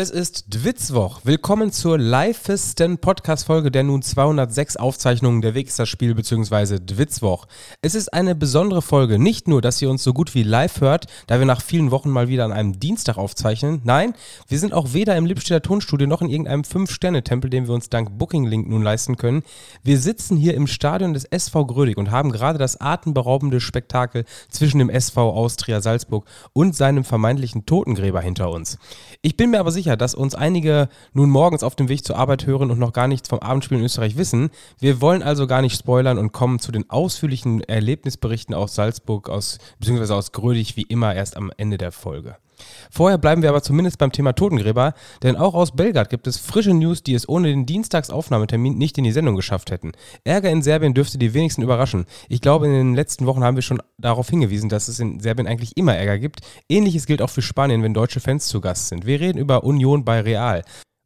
Es ist Dwitzwoch. Willkommen zur livesten Podcast-Folge der nun 206 Aufzeichnungen der Wixter-Spiel bzw. Dwitzwoch. Es ist eine besondere Folge. Nicht nur, dass ihr uns so gut wie live hört, da wir nach vielen Wochen mal wieder an einem Dienstag aufzeichnen. Nein, wir sind auch weder im Lippstädter Tonstudio noch in irgendeinem 5-Sterne-Tempel, den wir uns dank Booking-Link nun leisten können. Wir sitzen hier im Stadion des SV Grödig und haben gerade das atemberaubende Spektakel zwischen dem SV Austria Salzburg und seinem vermeintlichen Totengräber hinter uns. Ich bin mir aber sicher, sicher, dass uns einige nun morgens auf dem Weg zur Arbeit hören und noch gar nichts vom Abendspiel in Österreich wissen. Wir wollen also gar nicht spoilern und kommen zu den ausführlichen Erlebnisberichten aus Salzburg, aus, beziehungsweise aus Grödig, wie immer erst am Ende der Folge. Vorher bleiben wir aber zumindest beim Thema Totengräber, denn auch aus Belgrad gibt es frische News, die es ohne den Dienstagsaufnahmetermin nicht in die Sendung geschafft hätten. Ärger in Serbien dürfte die wenigsten überraschen. Ich glaube, in den letzten Wochen haben wir schon darauf hingewiesen, dass es in Serbien eigentlich immer Ärger gibt. Ähnliches gilt auch für Spanien, wenn deutsche Fans zu Gast sind. Wir reden über Union bei Real.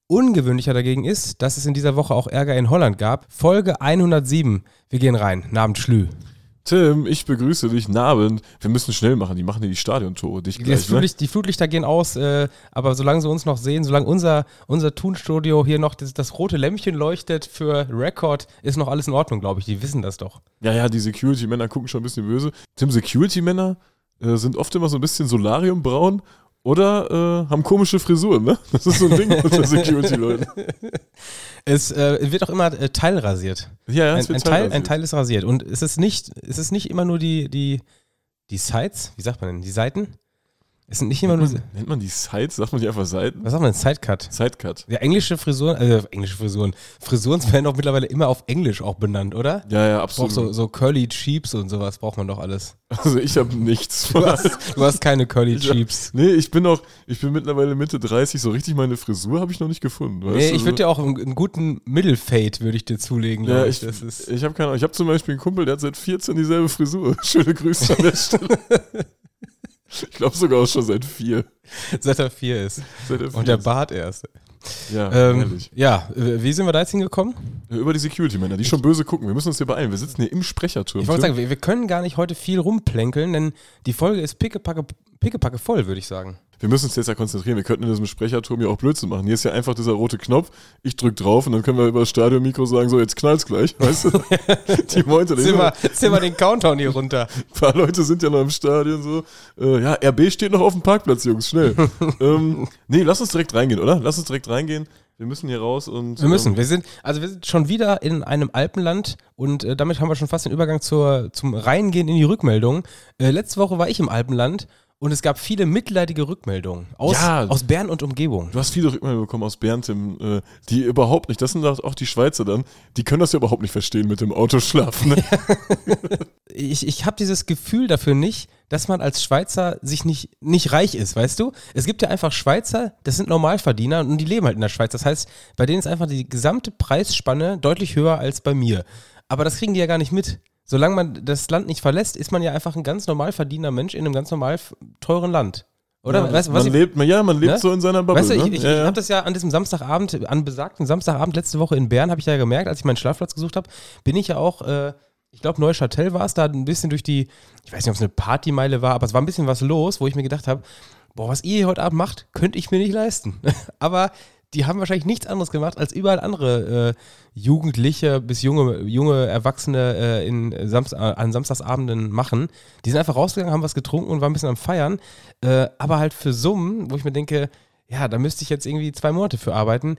Ungewöhnlicher dagegen ist, dass es in dieser Woche auch Ärger in Holland gab. Folge 107. Wir gehen rein. Namen Schlü. Tim, ich begrüße dich. Nabend. Wir müssen schnell machen. Die machen ja die Stadiontore. Dich gleich, Flutlicht, ne? Die Flutlichter gehen aus, äh, aber solange sie uns noch sehen, solange unser, unser Tonstudio hier noch das, das rote Lämpchen leuchtet für Record, ist noch alles in Ordnung, glaube ich. Die wissen das doch. Ja, ja, die Security-Männer gucken schon ein bisschen böse. Tim, Security-Männer äh, sind oft immer so ein bisschen solariumbraun oder äh, haben komische Frisuren, ne? Das ist so ein Ding unter Security-Leuten. Es äh, wird auch immer äh, teilrasiert. Ja, ja, ein, ein, Teil, ein Teil ist rasiert. Und es ist nicht, es ist nicht immer nur die, die, die Sides, wie sagt man denn, die Seiten? Es sind nicht immer nennt nur. Man, nennt man die Sides? Sagt man die einfach Seiten? Was sagt man denn? Sidecut. Sidecut. Ja, englische Frisuren, also englische Frisuren. Frisuren werden auch mittlerweile immer auf Englisch auch benannt, oder? Ja, ja, absolut. so, so Curly Cheeps und sowas braucht man doch alles. Also ich habe nichts. Du hast, du hast, keine Curly Cheeps. nee, ich bin auch, ich bin mittlerweile Mitte 30, so richtig meine Frisur habe ich noch nicht gefunden. nee, ich würde dir auch einen, einen guten Mittelfade würde ich dir zulegen. Ja, ich, ich, ich habe keine Ahnung. Ich habe zum Beispiel einen Kumpel, der hat seit 14 dieselbe Frisur. Schöne Grüße an der Stelle. Ich glaube sogar auch schon seit vier. Seit er vier ist. Seit er vier Und der Bart erst. Ja, ähm, ja, wie sind wir da jetzt hingekommen? Über die Security-Männer, die schon böse gucken. Wir müssen uns hier beeilen. Wir sitzen hier im Sprecherturm. Ich wollte sagen, wir, wir, können gar nicht heute viel rumplänkeln, denn die Folge ist pickepacke, pickepacke voll, würde ich sagen wir müssen uns jetzt ja konzentrieren. Wir könnten in diesem Sprecherturm ja auch Blödsinn machen. Hier ist ja einfach dieser rote Knopf. Ich drücke drauf und dann können wir über das Stadionmikro sagen, so jetzt knallt's gleich. Weißt du? Die Mointe. Zieh mal, zieh mal den Countdown hier runter. Ein paar Leute sind ja noch im Stadion so. Äh, ja, RB steht noch auf dem Parkplatz, Jungs, schnell. ähm, nee, lass uns direkt reingehen, oder? Lass uns direkt reingehen. Wir müssen hier raus und. Wir müssen. Ähm, wir sind, also wir sind schon wieder in einem Alpenland und äh, damit haben wir schon fast den Übergang zur, zum Reingehen in die Rückmeldung. Äh, letzte Woche war ich im Alpenland und es gab viele mitleidige Rückmeldungen aus, ja, aus Bern und Umgebung. Du hast viele Rückmeldungen bekommen aus Bern, Tim, äh, die überhaupt nicht, das sind auch die Schweizer dann, die können das ja überhaupt nicht verstehen mit dem Autoschlafen. Ne? ich ich habe dieses Gefühl dafür nicht, dass man als Schweizer sich nicht, nicht reich ist, weißt du? Es gibt ja einfach Schweizer, das sind Normalverdiener und die leben halt in der Schweiz. Das heißt, bei denen ist einfach die gesamte Preisspanne deutlich höher als bei mir. Aber das kriegen die ja gar nicht mit solange man das Land nicht verlässt, ist man ja einfach ein ganz normal verdienender Mensch in einem ganz normal teuren Land. Oder? Ja, weißt, man ich, lebt, ja, man lebt ne? so in seiner Bubble. Weißt du, ich, ne? ich, ja, ich habe das ja an diesem Samstagabend, an besagten Samstagabend letzte Woche in Bern, habe ich ja gemerkt, als ich meinen Schlafplatz gesucht habe, bin ich ja auch, äh, ich glaube, Neuchâtel war es, da ein bisschen durch die, ich weiß nicht, ob es eine Partymeile war, aber es war ein bisschen was los, wo ich mir gedacht habe, boah, was ihr heute Abend macht, könnte ich mir nicht leisten. aber die haben wahrscheinlich nichts anderes gemacht, als überall andere äh, Jugendliche bis junge, junge Erwachsene äh, in Samst an Samstagsabenden machen. Die sind einfach rausgegangen, haben was getrunken und waren ein bisschen am Feiern. Äh, aber halt für Summen, wo ich mir denke, ja, da müsste ich jetzt irgendwie zwei Monate für arbeiten.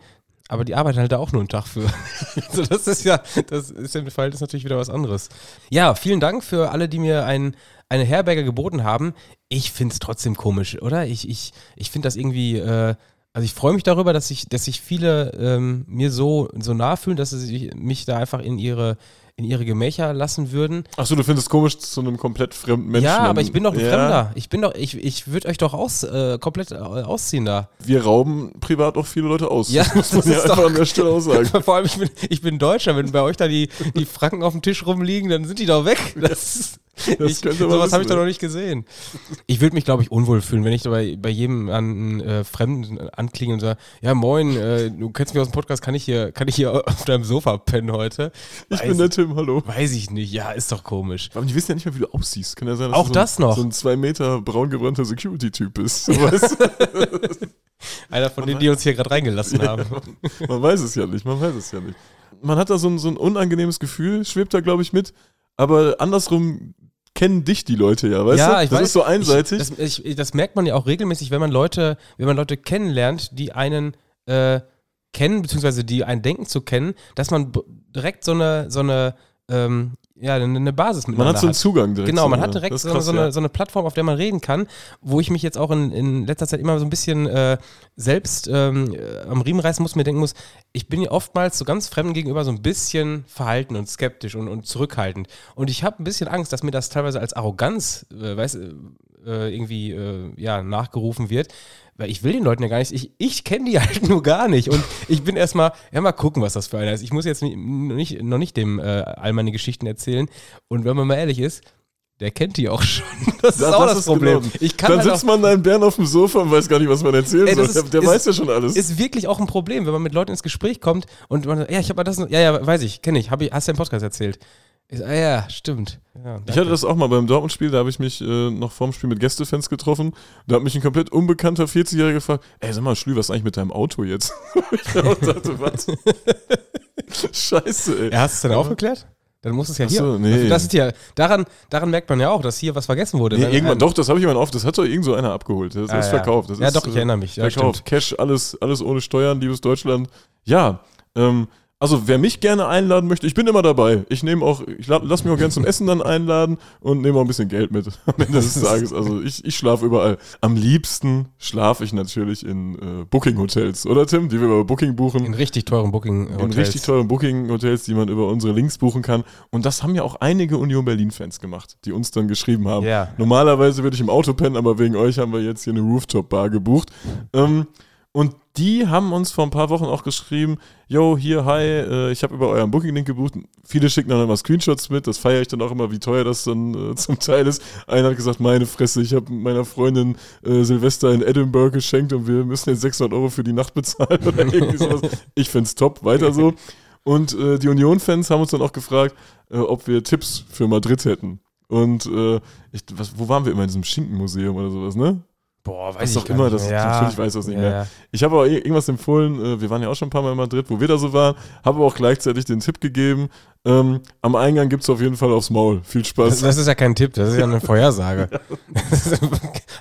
Aber die arbeiten halt da auch nur einen Tag für. also das ist ja, das ist im Fall das natürlich wieder was anderes. Ja, vielen Dank für alle, die mir ein, eine Herberge geboten haben. Ich finde es trotzdem komisch, oder? Ich, ich, ich finde das irgendwie. Äh, also ich freue mich darüber, dass sich, dass sich viele ähm, mir so, so nahe fühlen, dass sie mich da einfach in ihre, in ihre Gemächer lassen würden. Achso, du findest es komisch, zu einem komplett fremden Menschen. Ja, aber ich bin doch ein ja. Fremder. Ich bin doch, ich, ich würde euch doch aus, äh, komplett äh, ausziehen da. Wir rauben privat auch viele Leute aus. Ja, das muss man ja einfach doch, an der Stelle auch sagen. Vor allem, ich bin, ich bin Deutscher. Wenn bei euch da die, die Franken auf dem Tisch rumliegen, dann sind die doch weg. Das ist, ich, sowas habe ich doch noch nicht gesehen. Ich würde mich, glaube ich, unwohl fühlen, wenn ich bei, bei jedem an äh, Fremden anklinge und sage, ja moin, äh, du kennst mich aus dem Podcast, kann ich hier, kann ich hier auf deinem Sofa pennen heute? Ich weiß, bin der Tim, hallo. Weiß ich nicht, ja, ist doch komisch. Aber die wissen ja nicht mehr, wie du aussiehst. Kann ja sein, dass Auch du das so, noch. so ein zwei Meter braun gebrannter Security-Typ bist. So weißt Einer von denen, die uns hier gerade reingelassen Ja, haben. man, man weiß es ja nicht, man weiß es ja nicht. Man hat da so ein, so ein unangenehmes Gefühl, schwebt da, glaube ich, mit. Aber andersrum kennen dich die Leute ja, weißt du? das ist so einseitig. Ich, das, ich, das merkt man ja auch regelmäßig, wenn man Leute, wenn man Leute kennenlernt, die einen äh, kennen, beziehungsweise die einen denken zu kennen, dass man direkt so eine, so eine, ähm, ja, eine, Basis man miteinander hat so einen Zugang direkt. Genau, man hat direkt so, krass, so, eine, ja. so eine Plattform, auf der man reden kann, wo ich mich jetzt auch in, in letzter Zeit immer so ein bisschen äh, selbst ähm, äh, am Riemen reißen muss, mir denken muss, ich bin ja oftmals so ganz Fremden gegenüber so ein bisschen verhalten und skeptisch und, und zurückhaltend. Und ich habe ein bisschen Angst, dass mir das teilweise als Arroganz, äh, weißt, äh, äh, irgendwie äh, ja, nachgerufen wird. Weil ich will den Leuten ja gar nicht, ich, ich kenne die halt nur gar nicht. Und ich bin erstmal, ja, mal gucken, was das für einer ist. Ich muss jetzt nicht, noch, nicht, noch nicht dem äh, all meine Geschichten erzählen. Und wenn man mal ehrlich ist, der kennt die auch schon. Das, ist Das- auch das das, ist Problem. Ich kann Dann halt sitzt man da in Bern auf dem Sofa und weiß gar nicht, was man erzählen Ey, soll. Der, ist- der ist- weiß ja schon alles. ist wirklich auch ein Problem, wenn man mit Leuten ins Gespräch kommt und man sagt, ja, ich habe mal das, ja, ja, weiß ich, kenne ich, hab ich, hast du im Podcast erzählt. Ich ah ja, stimmt. Ja, Ich hatte das auch mal beim Dortmund-Spiel, da habe ich mich äh, noch vorm Spiel mit Gästefans getroffen. Da hat mich ein komplett unbekannter 40-Jähriger gefragt, ey, sag mal, Schlü, was ist eigentlich mit deinem Auto jetzt? ich auch dachte, was? Scheiße, ey. Ja, hast du es dann aufgeklärt? Dann muss es ja hier. so, nee. Das ist ja, daran, daran merkt man ja auch, dass hier was vergessen wurde. Nee, irgendwann, doch, das habe ich immer auf, das hat doch irgend so einer abgeholt. Das ah, ist ja. verkauft. Das ja, ist, doch, ich äh, erinnere mich. Ja, verkauft. stimmt. Cash, alles, alles ohne Steuern, liebes Deutschland. Ja, ähm, also wer mich gerne einladen möchte, ich bin immer dabei. Ich nehme auch, ich la- lass mich auch gerne zum Essen dann einladen und nehme auch ein bisschen Geld mit am Ende des Tages. Also ich, ich schlafe überall. Am liebsten schlafe ich natürlich in äh, Booking-Hotels, oder Tim? Die wir über Booking buchen. In richtig teuren Booking In richtig teuren Booking-Hotels, die man über unsere Links buchen kann. Und das haben ja auch einige Union Berlin-Fans gemacht, die uns dann geschrieben haben. Ja. Normalerweise würde ich im Auto pennen, aber wegen euch haben wir jetzt hier eine Rooftop-Bar gebucht. Ähm, und die haben uns vor ein paar Wochen auch geschrieben, yo, hier, hi, äh, ich habe über euren Booking-Link gebucht. Viele schicken dann immer Screenshots mit, das feiere ich dann auch immer, wie teuer das dann äh, zum Teil ist. Einer hat gesagt, meine Fresse, ich habe meiner Freundin äh, Silvester in Edinburgh geschenkt und wir müssen jetzt 600 Euro für die Nacht bezahlen oder irgendwie sowas. Ich find's top, weiter so. Und äh, die Union-Fans haben uns dann auch gefragt, äh, ob wir Tipps für Madrid hätten. Und äh, ich, was, wo waren wir immer in diesem Schinkenmuseum oder sowas, ne? Boah, weiß Was ich auch immer, nicht das, ja. natürlich weiß ich das nicht ja, mehr. Ja. Ich habe aber irgendwas empfohlen, äh, wir waren ja auch schon ein paar Mal in Madrid, wo wir da so waren, habe aber auch gleichzeitig den Tipp gegeben, ähm, am Eingang gibt es auf jeden Fall aufs Maul. Viel Das, Spaß. das ist ja kein Tipp, das ist ja eine Vorhersage.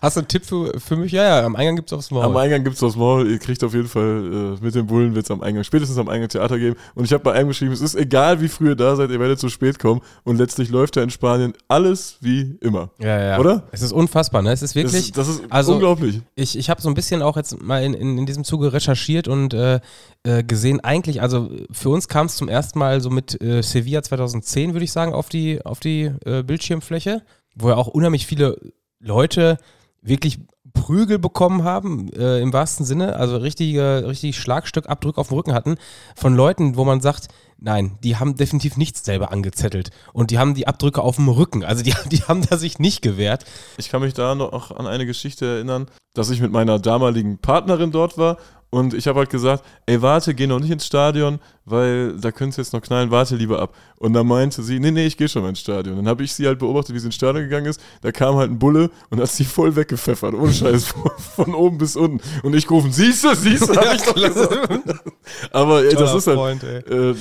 Hast du einen Tipp für, für mich? Ja, ja, am Eingang gibt es aufs Maul. Am Eingang gibt es aufs Maul, ihr kriegt auf jeden Fall äh, mit den Bullen wird es am Eingang, spätestens am Eingang Theater geben. Und ich habe bei einem geschrieben, es ist egal, wie früh ihr da seid, ihr werdet zu spät kommen. Und letztlich läuft da in Spanien alles wie immer. ja, ja. Oder? Es ist unfassbar, ne? Es ist Das wirklich. ist, das ist also- unglaublich. Ich, ich habe so ein bisschen auch jetzt mal in, in, in diesem Zuge recherchiert und äh, äh, gesehen, eigentlich, also für uns kam es zum ersten Mal so mit äh, Sevilla 2010, würde ich sagen, auf die, auf die äh, Bildschirmfläche, wo ja auch unheimlich viele Leute wirklich Prügel bekommen haben, äh, im wahrsten Sinne, also richtige, richtig Schlagstückabdrücke auf dem Rücken hatten, von Leuten, wo man sagt, nein, die haben definitiv nichts selber angezettelt und die haben die Abdrücke auf dem Rücken, also die, die haben da sich nicht gewehrt. Ich kann mich da noch an eine Geschichte erinnern, dass ich mit meiner damaligen Partnerin dort war und ich habe halt gesagt, ey, warte, geh noch nicht ins Stadion, weil da könnte es jetzt noch knallen, warte lieber ab. Und dann meinte sie, nee, nee, ich gehe schon mal ins Stadion. Dann habe ich sie halt beobachtet, wie sie ins Stadion gegangen ist. Da kam halt ein Bulle und hat sie voll weggepfeffert, ohne Scheiß, von, von oben bis unten. Und ich gerufen, siehste, siehste, hab ich doch gesagt. Aber ey, das ist halt, Freund, äh,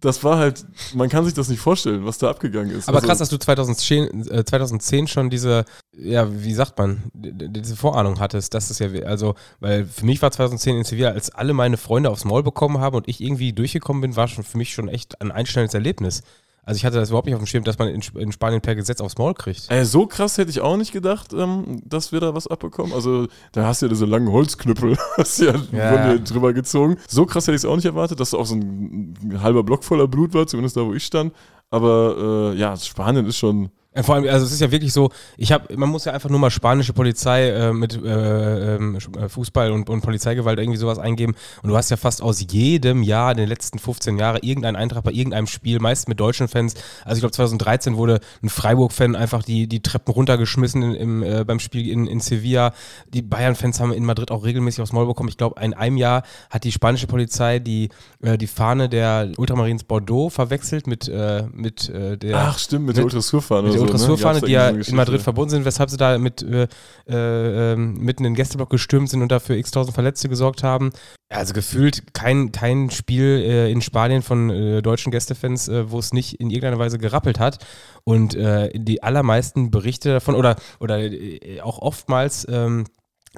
das war halt, man kann sich das nicht vorstellen, was da abgegangen ist. Aber Also- krass, dass du 2010, äh, 2010 schon diese, ja, wie sagt man, diese Vorahnung hattest. Das ist ja, also, weil für mich war 2010 in Sevilla, als alle meine Freunde aufs Maul bekommen haben und ich irgendwie durchgekommen bin, war schon für mich schon echt ein einstellendes Erlebnis. Also ich hatte das überhaupt nicht auf dem Schirm, dass man in, Sp- in Spanien per Gesetz aufs Maul kriegt. Ey, so krass hätte ich auch nicht gedacht, ähm, dass wir da was abbekommen. Also, da hast du ja diese langen Holzknüppel, hast du ja, Ja. drüber gezogen. So krass hätte ich es auch nicht erwartet, dass da auch so ein, ein halber Block voller Blut war, zumindest da, wo ich stand. Aber äh, ja, Spanien ist schon. Äh, Vor allem, also es ist ja wirklich so, ich habe, man muss ja einfach nur mal spanische Polizei äh, mit äh, ähm, äh, Fußball und, und Polizeigewalt irgendwie sowas eingeben und du hast ja fast aus jedem Jahr in den letzten 15 Jahren irgendeinen Eintrag bei irgendeinem Spiel, meist mit deutschen Fans. Also ich glaube 2013 wurde ein Freiburg-Fan einfach die, die Treppen runtergeschmissen in, im, äh, beim Spiel in, in Sevilla. Die Bayern-Fans haben in Madrid auch regelmäßig aufs Maul bekommen. Ich glaube, in einem Jahr hat die spanische Polizei die, äh, die Fahne der Ultramarines Bordeaux verwechselt mit, mit der Ach, stimmt, mit der Mit- Ultrasurfahne so, ne? Dressurfahne, da die ja so in Madrid verbunden sind, weshalb sie da mit äh, äh, ähm, mitten in den Gästeblock gestürmt sind und dafür x tausend Verletzte gesorgt haben. Also gefühlt kein, kein Spiel äh, in Spanien von äh, deutschen Gästefans, äh, wo es nicht in irgendeiner Weise gerappelt hat. Und äh, die allermeisten Berichte davon oder, oder äh, auch oftmals ähm,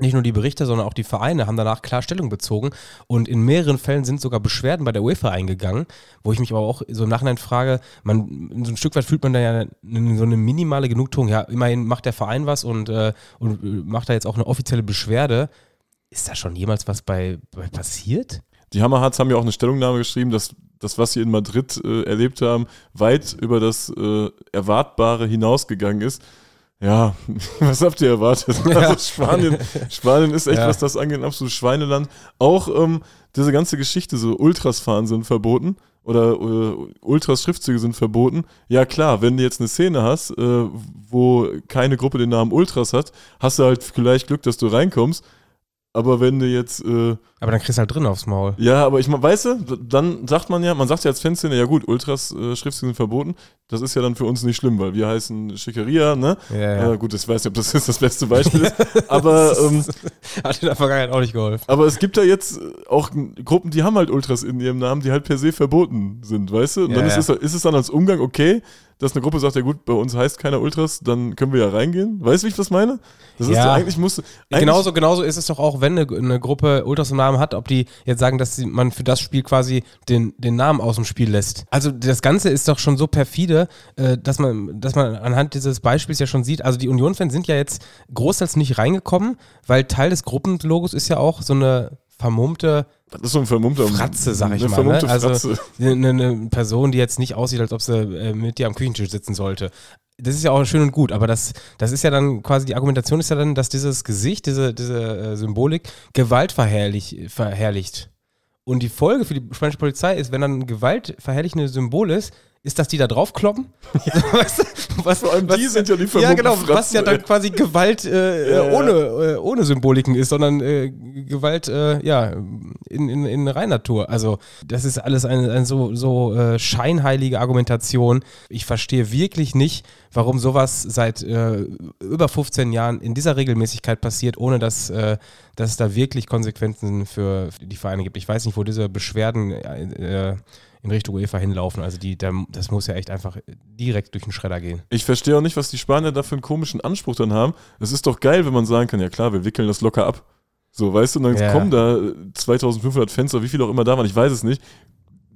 nicht nur die Berichte, sondern auch die Vereine haben danach klar Stellung bezogen und in mehreren Fällen sind sogar Beschwerden bei der UEFA eingegangen, wo ich mich aber auch so im Nachhinein frage, man, so ein Stück weit fühlt man da ja so eine minimale Genugtuung, ja, immerhin macht der Verein was und, äh, und macht da jetzt auch eine offizielle Beschwerde. Ist da schon jemals was bei, bei passiert? Die Hammerharts haben ja auch eine Stellungnahme geschrieben, dass das, was sie in Madrid äh, erlebt haben, weit über das äh, Erwartbare hinausgegangen ist. Ja, was habt ihr erwartet? Ja. Also Spanien, Spanien ist echt, Ja. was das angeht, ein absolutes Schweineland. Auch ähm, diese ganze Geschichte, so Ultras fahren sind verboten oder äh, Ultras Schriftzüge sind verboten. Ja klar, wenn du jetzt eine Szene hast, äh, wo keine Gruppe den Namen Ultras hat, hast du halt vielleicht Glück, dass du reinkommst. Aber wenn du jetzt äh, Aber dann kriegst du halt drin aufs Maul. ja, aber ich weißt du, dann sagt man ja, man sagt ja als Fanszene, ja gut, Ultras äh, Schriftzüge sind verboten. Das ist ja dann für uns nicht schlimm, weil wir heißen Schickeria, ne? Ja, Äh, gut, ich weiß nicht, ob das jetzt das beste Beispiel ist. Aber, ähm, Hat in der Vergangenheit auch nicht geholfen. aber es gibt da jetzt auch Gruppen, die haben halt Ultras in ihrem Namen, die halt per se verboten sind, weißt du? Und Ja, dann ja. Ist, es, ist es dann als Umgang okay, dass eine Gruppe sagt, ja gut, bei uns heißt keiner Ultras, dann können wir ja reingehen. Weißt du, wie ich das meine? Das ist Ja. doch eigentlich muss. Eigentlich, Genauso, genauso ist es doch auch, wenn eine, eine Gruppe Ultras im Namen hat, ob die jetzt sagen, dass man für das Spiel quasi den, den Namen aus dem Spiel lässt. Also das Ganze ist doch schon so perfide, äh, dass man, dass man anhand dieses Beispiels ja schon sieht, also die Union-Fans sind ja jetzt großteils nicht reingekommen, weil Teil des Gruppenlogos ist ja auch so eine vermummte Das ist so ein vermummter Fratze, sag ich eine mal. Ne? Also eine, eine Person, die jetzt nicht aussieht, als ob sie äh, mit dir am Küchentisch sitzen sollte. Das ist ja auch schön und gut, aber das, das ist ja dann quasi, die Argumentation ist ja dann, dass dieses Gesicht, diese, diese äh, Symbolik Gewalt verherrlich, verherrlicht. Und die Folge für die spanische Polizei ist, wenn dann ein gewaltverherrlichendes Symbol ist, ist, dass die da draufkloppen. weißt du, was, Vor allem die was- sind ja die ja, genau, was ja dann quasi Gewalt äh, Ja, ja. ohne, äh, ohne Symboliken ist, sondern äh, Gewalt, äh, ja, in, in, in Reinnatur. Also, das ist alles eine, eine so, so äh, scheinheilige Argumentation. Ich verstehe wirklich nicht, warum sowas seit äh, über 15 Jahren in dieser Regelmäßigkeit passiert, ohne dass, dass es da wirklich Konsequenzen für die Vereine gibt. Ich weiß nicht, wo diese Beschwerden äh, in Richtung UEFA hinlaufen. Also, die, da, das muss ja echt einfach direkt durch den Schredder gehen. Ich verstehe auch nicht, was die Spanier da für einen komischen Anspruch dann haben. Es ist doch geil, wenn man sagen kann, ja klar, wir wickeln das locker ab. So, weißt du, und dann Ja. kommen da äh, 2500 Fans oder wie viel auch immer da waren, ich weiß es nicht.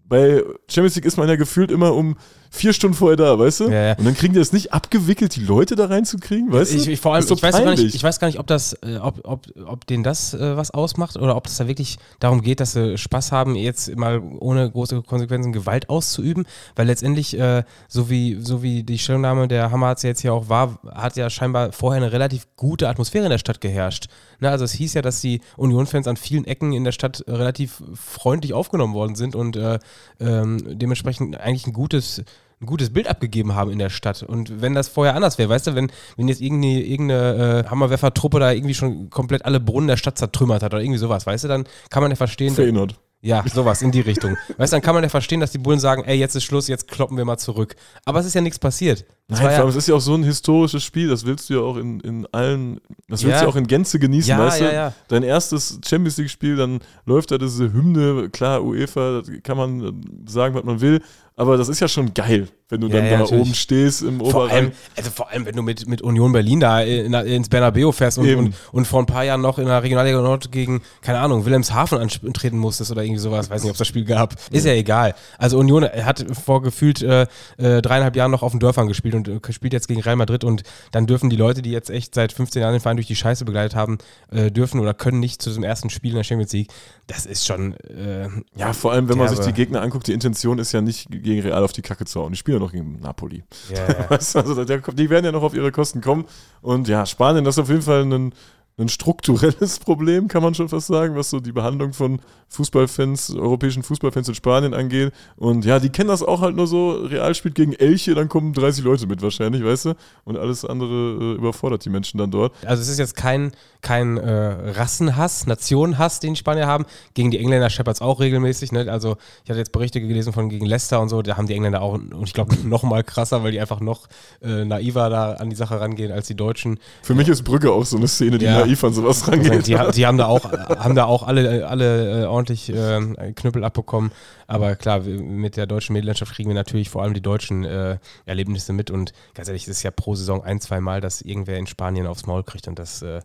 Bei Champions League ist man ja gefühlt immer um vier Stunden vorher da, weißt du? Ja, ja. Und dann kriegen die es nicht abgewickelt, die Leute da reinzukriegen, weißt ich, du? ich, vor allem, Das doch ich, weiß gar nicht, ich weiß gar nicht, ob das, äh, ob, ob, ob denen das äh, was ausmacht oder ob es da wirklich darum geht, dass sie Spaß haben, jetzt mal ohne große Konsequenzen Gewalt auszuüben, weil letztendlich, äh, so wie, so wie die Stellungnahme der Hamas jetzt hier auch war, hat ja scheinbar vorher eine relativ gute Atmosphäre in der Stadt geherrscht. Ne, also es hieß ja, dass die Union-Fans an vielen Ecken in der Stadt relativ freundlich aufgenommen worden sind und äh, ähm, dementsprechend eigentlich ein gutes ein gutes Bild abgegeben haben in der Stadt. Und wenn das vorher anders wäre, weißt du, wenn, wenn jetzt irgendeine, irgendeine äh, Hammerwerfer-Truppe da irgendwie schon komplett alle Brunnen der Stadt zertrümmert hat oder irgendwie sowas, weißt du, dann kann man ja verstehen, Feyenoord. ja, sowas in die Richtung. Weißt du, dann kann man ja verstehen, dass die Bullen sagen, ey, jetzt ist Schluss, jetzt kloppen wir mal zurück. Aber es ist ja nichts passiert. Es Nein, ja, es ist ja auch so ein historisches Spiel, das willst du ja auch in, in allen, das willst Ja. du ja auch in Gänze genießen, Ja, weißt du? Dein erstes Champions League-Spiel, dann läuft da diese Hymne, klar, UEFA, da kann man sagen, was man will, aber das ist ja schon geil, wenn du Ja, dann ja, da natürlich. oben stehst im vor allem, Oberrang. also vor allem, wenn du mit, mit Union Berlin da in, ins Bernabeu fährst und, und, und vor ein paar Jahren noch in der Regionalliga Nord gegen, keine Ahnung, Wilhelmshaven antreten musstest oder irgendwie sowas, weiß nicht, ob es das Spiel gab. Ist ja egal. Also Union hat vor gefühlt äh, äh, dreieinhalb Jahren noch auf den Dörfern gespielt und äh, spielt jetzt gegen Real Madrid und dann dürfen die Leute, die jetzt echt seit 15 Jahren den Verein durch die Scheiße begleitet haben, äh, dürfen oder können nicht zu diesem ersten Spiel in der Champions League. Das ist schon, äh, Ja, vor allem, wenn man sich die Gegner anguckt, die Intention ist ja nicht gegen Real auf die Kacke zu hauen. Die spielen ja noch gegen Napoli. du, also die werden ja noch auf ihre Kosten kommen. Und ja, Spanien, das ist auf jeden Fall ein, ein strukturelles Problem, kann man schon fast sagen, was so die Behandlung von Fußballfans, europäischen Fußballfans in Spanien angeht. Und ja, die kennen das auch halt nur so, Real spielt gegen Elche, dann kommen 30 Leute mit wahrscheinlich, weißt du? Und alles andere äh, überfordert die Menschen dann dort. Also es ist jetzt kein, kein äh, Rassenhass, Nationenhass, den die Spanier haben. Gegen die Engländer scheppert es auch regelmäßig. Ne? Also ich hatte jetzt Berichte gelesen von gegen Leicester und so, da haben die Engländer auch, und ich glaube noch mal krasser, weil die einfach noch äh, naiver da an die Sache rangehen als die Deutschen. Für mich ist Brügge auch so eine Szene, die ja. naiv an sowas rangeht. Die, die, haben da auch, haben da auch alle, alle äh, ordentlich äh, Knüppel abbekommen. Aber klar, mit der deutschen Medienlandschaft kriegen wir natürlich vor allem die deutschen äh, Erlebnisse mit. Und ganz ehrlich, es ist ja pro Saison ein, zwei Mal, dass irgendwer in Spanien aufs Maul kriegt. Und das äh,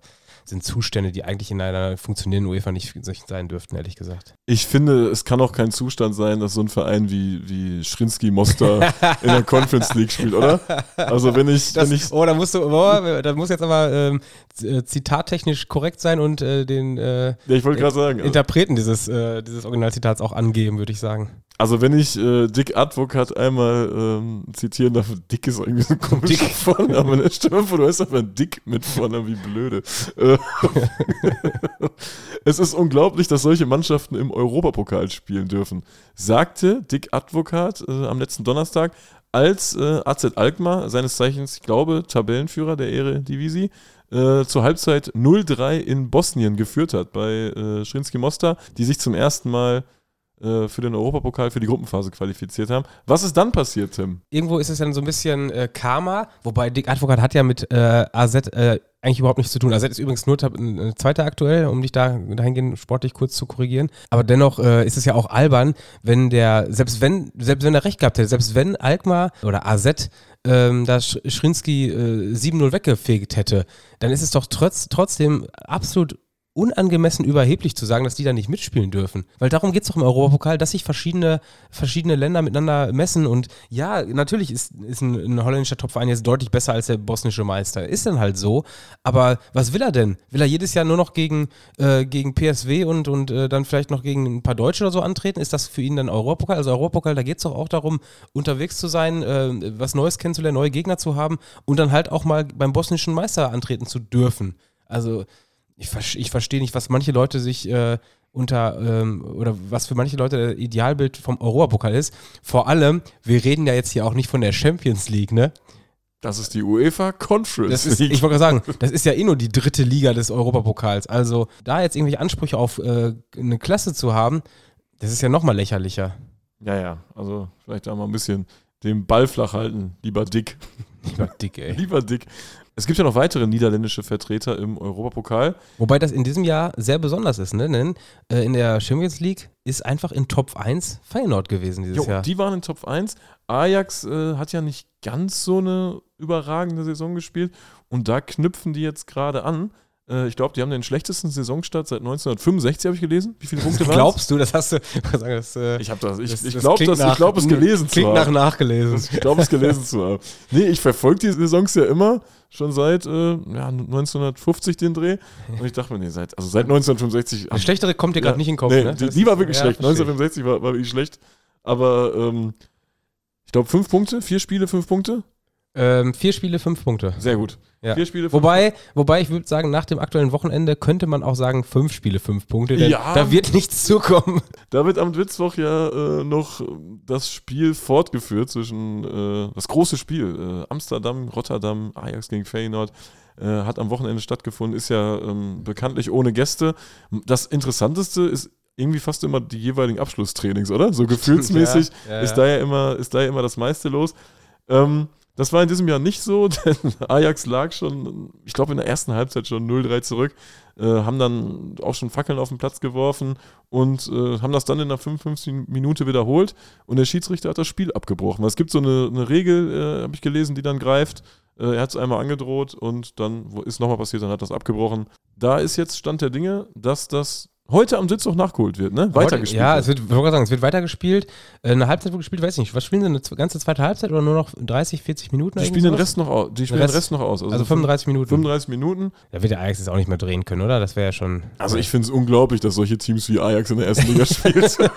sind Zustände, die eigentlich in einer funktionierenden UEFA nicht sein dürften, ehrlich gesagt. Ich finde, es kann auch kein Zustand sein, dass so ein Verein wie, wie Schrinski Mostar in der Conference League spielt, oder? Also wenn ich, das, wenn ich Oh, da musst du, oh, da muss jetzt aber ähm, äh, zitattechnisch korrekt sein und äh, den äh, ja, ich wollte sagen, Interpreten dieses, äh, dieses Originalzitats auch angeben, würde ich sagen. Also wenn ich äh, Dick Advocat einmal ähm, zitieren darf, Dick ist irgendwie so komisch Dick. Vorname, ne? Stell dir vor, du heißt einfach Dick mit Vornamen, wie blöde. Äh, es ist unglaublich, dass solche Mannschaften im Europapokal spielen dürfen, sagte Dick Advocat äh, am letzten Donnerstag, als äh, AZ Alkmaar, seines Zeichens, ich glaube, Tabellenführer der Ehre Divisi, äh, zur Halbzeit 0-3 in Bosnien geführt hat bei äh, Schrinski Mostar, die sich zum ersten Mal für den Europapokal für die Gruppenphase qualifiziert haben. Was ist dann passiert, Tim? Irgendwo ist es dann so ein bisschen äh, Karma, wobei Dick Advokat hat ja mit äh, AZ äh, eigentlich überhaupt nichts zu tun. AZ ist übrigens nur ein zweiter aktuell, um dich da dahingehend sportlich kurz zu korrigieren. Aber dennoch äh, ist es ja auch albern, wenn der, selbst wenn, selbst wenn er recht gehabt hätte, selbst wenn Alkmaar oder AZ ähm, da Schrinski äh, 7-0 weggefegt hätte, dann ist es doch trotz, trotzdem absolut unangemessen überheblich zu sagen, dass die da nicht mitspielen dürfen. Weil darum geht es doch im Europapokal, dass sich verschiedene, verschiedene Länder miteinander messen. Und ja, natürlich ist, ist ein, ein holländischer Topverein jetzt deutlich besser als der bosnische Meister. Ist dann halt so. Aber was will er denn? Will er jedes Jahr nur noch gegen, äh, gegen PSW und, und äh, dann vielleicht noch gegen ein paar Deutsche oder so antreten? Ist das für ihn dann Europapokal? Also Europapokal, da geht es doch auch darum, unterwegs zu sein, äh, was Neues kennenzulernen, neue Gegner zu haben und dann halt auch mal beim bosnischen Meister antreten zu dürfen. Also ich, ich verstehe nicht, was manche Leute sich äh, unter ähm, oder was für manche Leute der Idealbild vom Europapokal ist. Vor allem, wir reden ja jetzt hier auch nicht von der Champions League, ne? Das ist die UEFA Conference ist, League. Ich wollte gerade sagen, das ist ja eh nur die dritte Liga des Europapokals. Also da jetzt irgendwelche Ansprüche auf äh, eine Klasse zu haben, das ist ja nochmal lächerlicher. Ja, ja, also vielleicht da mal ein bisschen den Ball flach halten, lieber Dick. Lieber Dick, ey. lieber Dick. Es gibt ja noch weitere niederländische Vertreter im Europapokal. Wobei das in diesem Jahr sehr besonders ist, ne? Denn äh, in der Champions League ist einfach in Top 1 Feyenoord gewesen dieses jo, Jahr. Die waren in Top 1. Ajax äh, hat ja nicht ganz so eine überragende Saison gespielt und da knüpfen die jetzt gerade an. Äh, ich glaube, die haben den schlechtesten Saisonstart seit 1965, habe ich gelesen. Wie viele Punkte waren Glaubst du, das hast du. Das, äh, ich habe das, ich, das, ich glaube, glaub, es gelesen zu haben. Klingt nach nachgelesen. Ich glaube, es gelesen zu haben. Nee, ich verfolge die Saisons ja immer, schon seit äh, ja, 1950 den Dreh. Und ich dachte mir, nee, seit, also seit 1965. Der schlechtere kommt dir gerade ja, nicht in den Kopf, nee, ne? Die, die war wirklich ja, schlecht. 1965 war, war wirklich schlecht. Aber ähm, ich glaube, fünf Punkte, vier Spiele, fünf Punkte. Ähm, vier Spiele, fünf Punkte. Sehr gut. Ja. Vier Spiele, fünf wobei, Punkte. wobei ich würde sagen, nach dem aktuellen Wochenende könnte man auch sagen, fünf Spiele, fünf Punkte. Denn ja, da wird nichts zukommen. Da wird am Mittwoch ja äh, noch das Spiel fortgeführt zwischen, äh, das große Spiel, äh, Amsterdam, Rotterdam, Ajax gegen Feyenoord. Äh, hat am Wochenende stattgefunden, ist ja ähm, bekanntlich ohne Gäste. Das Interessanteste ist irgendwie fast immer die jeweiligen Abschlusstrainings, oder? So gefühlsmäßig ja, ja, ist, da ja immer, ist da ja immer das meiste los. Ähm, das war in diesem Jahr nicht so, denn Ajax lag schon, ich glaube, in der ersten Halbzeit schon 0-3 zurück, äh, haben dann auch schon Fackeln auf den Platz geworfen und äh, haben das dann in der 55. Minute wiederholt und der Schiedsrichter hat das Spiel abgebrochen. Es gibt so eine, eine Regel, äh, habe ich gelesen, die dann greift. Äh, er hat es einmal angedroht und dann ist nochmal passiert, dann hat das abgebrochen. Da ist jetzt Stand der Dinge, dass das heute am Sitzhoch nachgeholt wird, ne? Weitergespielt. Ja, es wird, ich sagen, es wird weitergespielt. Äh, eine Halbzeit wird gespielt, weiß ich nicht. Was spielen sie, eine ganze zweite Halbzeit oder nur noch 30, 40 Minuten? Die spielen den Rest noch aus. Die spielen Rest, den Rest noch aus. Also, also 35 Minuten. 35 Minuten. Da wird der Ajax jetzt auch nicht mehr drehen können, oder? Das wäre ja schon. Also ich finde es unglaublich, dass solche Teams wie Ajax in der ersten Liga spielt.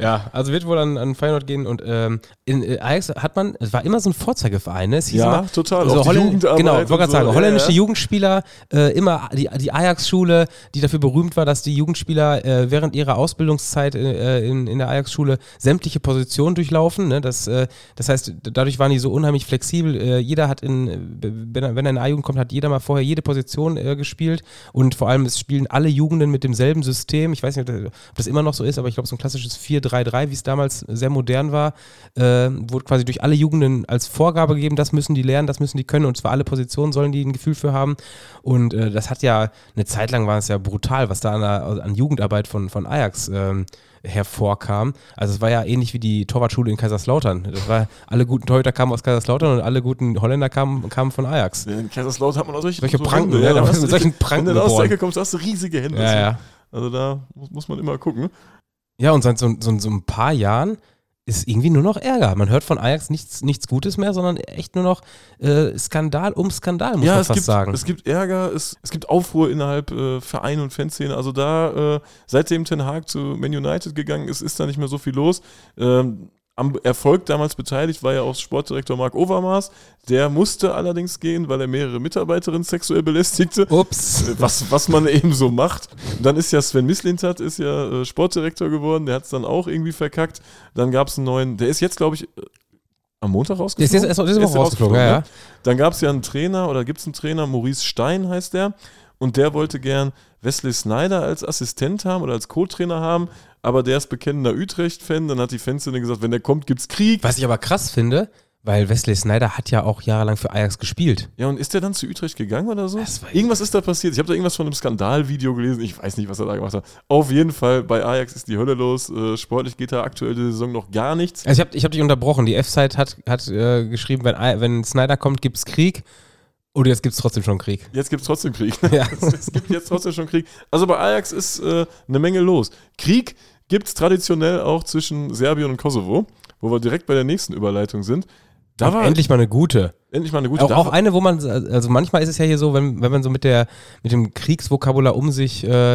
Ja, also wird wohl an, an Feyenoord gehen und ähm, in äh, Ajax hat man, es war immer so ein Vorzeigeverein, ne? Ja, immer, total. So Holländ genau, ich wollte gerade so. sagen, Ja, holländische ja. Jugendspieler, äh, immer die, die Ajax-Schule, die dafür berühmt war, dass die Jugendspieler äh, während ihrer Ausbildungszeit äh, in, in der Ajax-Schule sämtliche Positionen durchlaufen. Ne? Das, äh, das heißt, dadurch waren die so unheimlich flexibel. Äh, jeder hat in, wenn er, wenn er in A-Jugend kommt, hat jeder mal vorher jede Position gespielt und vor allem es spielen alle Jugenden mit demselben System. Ich weiß nicht, ob das immer noch so ist, aber ich glaube, so ein klassisches 4-3-3, wie es damals sehr modern war, äh, wurde quasi durch alle Jugenden als Vorgabe gegeben, das müssen die lernen, das müssen die können und zwar alle Positionen sollen die ein Gefühl für haben. Und äh, das hat ja, eine Zeit lang war es ja brutal, was da an, an Jugendarbeit von, von Ajax ähm, hervorkam. Also es war ja ähnlich wie die Torwartschule in Kaiserslautern. Das war, alle guten Torhüter kamen aus Kaiserslautern und alle guten Holländer kamen, kamen von Ajax. Ja, In Kaiserslautern hat man auch solche, Solche so Pranken, Hände, ja, da hast du solchen Pranken Wenn du aus der. Ecke kommst, hast du riesige Hände. Ja, ja. Also da muss man immer gucken. Ja, und seit so, so, so ein paar Jahren ist irgendwie nur noch Ärger. Man hört von Ajax nichts, nichts Gutes mehr, sondern echt nur noch äh, Skandal um Skandal, muss ja, man es fast gibt, sagen. es gibt Ärger, es, es gibt Aufruhr innerhalb äh, Verein und Fanszene. Also da, äh, seitdem Ten Hag zu Man United gegangen ist, ist da nicht mehr so viel los. Ähm, am Erfolg damals beteiligt war ja auch Sportdirektor Marc Overmars. Der musste allerdings gehen, weil er mehrere Mitarbeiterinnen sexuell belästigte. Ups. Was, was man eben so macht. Und dann ist ja Sven Mislintat ist ja äh, Sportdirektor geworden, der hat es dann auch irgendwie verkackt. Dann gab es einen neuen, der ist jetzt, glaube ich, äh, am Montag Der rausgeflogen. ist jetzt erst diese Woche der rausgeflogen, ja, ne? ja. Dann gab es ja einen Trainer oder gibt es einen Trainer, Maurice Stein heißt der. Und der wollte gern Wesley Snyder als Assistent haben oder als Co-Trainer haben, aber der ist bekennender Utrecht-Fan. Dann hat die Fanszene gesagt, wenn der kommt, gibt's Krieg. Was ich aber krass finde, weil Wesley Snyder hat ja auch jahrelang für Ajax gespielt. Ja, und ist der dann zu Utrecht gegangen oder so? Irgendwas ist da passiert. Ich habe da irgendwas von einem Skandalvideo gelesen. Ich weiß nicht, was er da gemacht hat. Auf jeden Fall, bei Ajax ist die Hölle los. Äh, sportlich geht da aktuell die Saison noch gar nichts. Also ich habe ich hab dich unterbrochen. Die F-Site hat, hat äh, geschrieben, wenn, wenn Snyder kommt, gibt es Krieg. Oder jetzt gibt es trotzdem schon Krieg. Jetzt gibt es trotzdem Krieg. Ja. es gibt jetzt trotzdem schon Krieg. Also bei Ajax ist äh, eine Menge los. Krieg gibt es traditionell auch zwischen Serbien und Kosovo, wo wir direkt bei der nächsten Überleitung sind. Da war endlich mal eine gute. endlich mal eine gute Auch, auch eine, wo man, also manchmal ist es ja hier so, wenn, wenn man so mit, der, mit dem Kriegsvokabular um sich äh,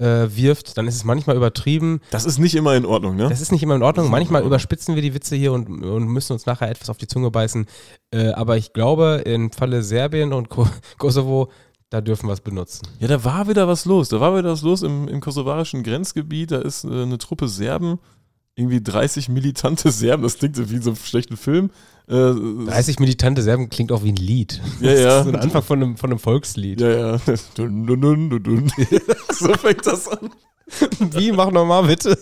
äh, wirft, dann ist es manchmal übertrieben. Das ist nicht immer in Ordnung, ne? Das ist nicht immer in Ordnung. Manchmal überspitzen wir die Witze hier und, und müssen uns nachher etwas auf die Zunge beißen. Äh, aber ich glaube, im Falle Serbien und Ko Kosovo, da dürfen wir es benutzen. Ja, da war wieder was los. Da war wieder was los im, im kosovarischen Grenzgebiet. Da ist äh, eine Truppe Serben, irgendwie 30 militante Serben. Das klingt wie in so einem schlechten Film. Äh, 30 militante Serben klingt auch wie ein Lied. Ja, Das ja. ist so ein Anfang von einem, von einem Volkslied. Ja, ja. Dun, dun, dun, dun, dun. so fängt das an. Wie? Mach nochmal bitte.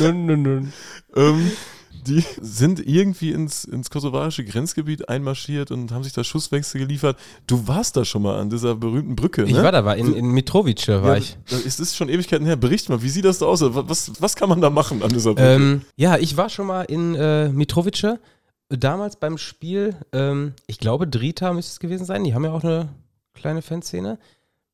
nun, nun, nun. Ähm, die sind irgendwie ins, ins kosovarische Grenzgebiet einmarschiert und haben sich da Schusswechsel geliefert. Du warst da schon mal an dieser berühmten Brücke, ne? Ich war da, war in, in Mitrovice war ja, ich. das ist- schon Ewigkeiten her. Bericht mal, wie sieht das da aus? Was, was kann man da machen an dieser Brücke? Ähm, ja, ich war schon mal in äh, Mitrovice. Damals beim Spiel, ähm, ich glaube, Drita müsste es gewesen sein. Die haben ja auch eine kleine Fanszene.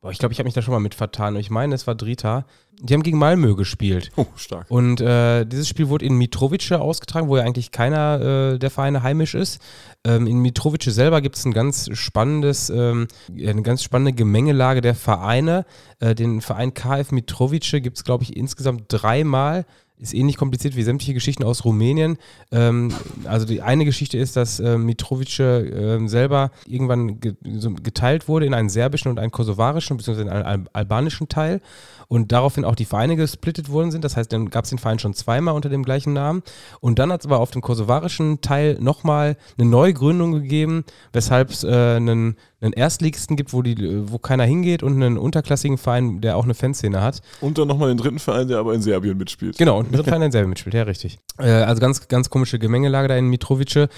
Boah, ich glaube, ich habe mich da schon mal mit vertan. Ich meine, es war Drita. Die haben gegen Malmö gespielt. oh, stark. Und äh, dieses Spiel wurde in Mitrovice ausgetragen, wo ja eigentlich keiner äh, der Vereine heimisch ist. Ähm, in Mitrovice selber gibt es ein ganz spannendes, ähm, eine ganz spannende Gemengelage der Vereine. Äh, den Verein KF Mitrovice gibt es, glaube ich, insgesamt dreimal. Ist ähnlich kompliziert wie sämtliche Geschichten aus Rumänien. Ähm, also die eine Geschichte ist, dass äh, Mitrovice ähm, selber irgendwann ge so geteilt wurde in einen serbischen und einen kosovarischen bzw. einen al albanischen Teil und daraufhin auch die Vereine gesplittet worden sind. Das heißt, dann gab es den Verein schon zweimal unter dem gleichen Namen. Und dann hat es aber auf dem kosovarischen Teil nochmal eine Neugründung gegeben, weshalb es äh, einen, einen Erstligisten gibt, wo, die, wo keiner hingeht und einen unterklassigen Verein, der auch eine Fanszene hat. Und dann nochmal den dritten Verein, der aber in Serbien mitspielt. Genau, und ein dritter Verein, der selber mitspielt, ja, richtig. Äh, also ganz, ganz komische Gemengelage da in Mitrovice.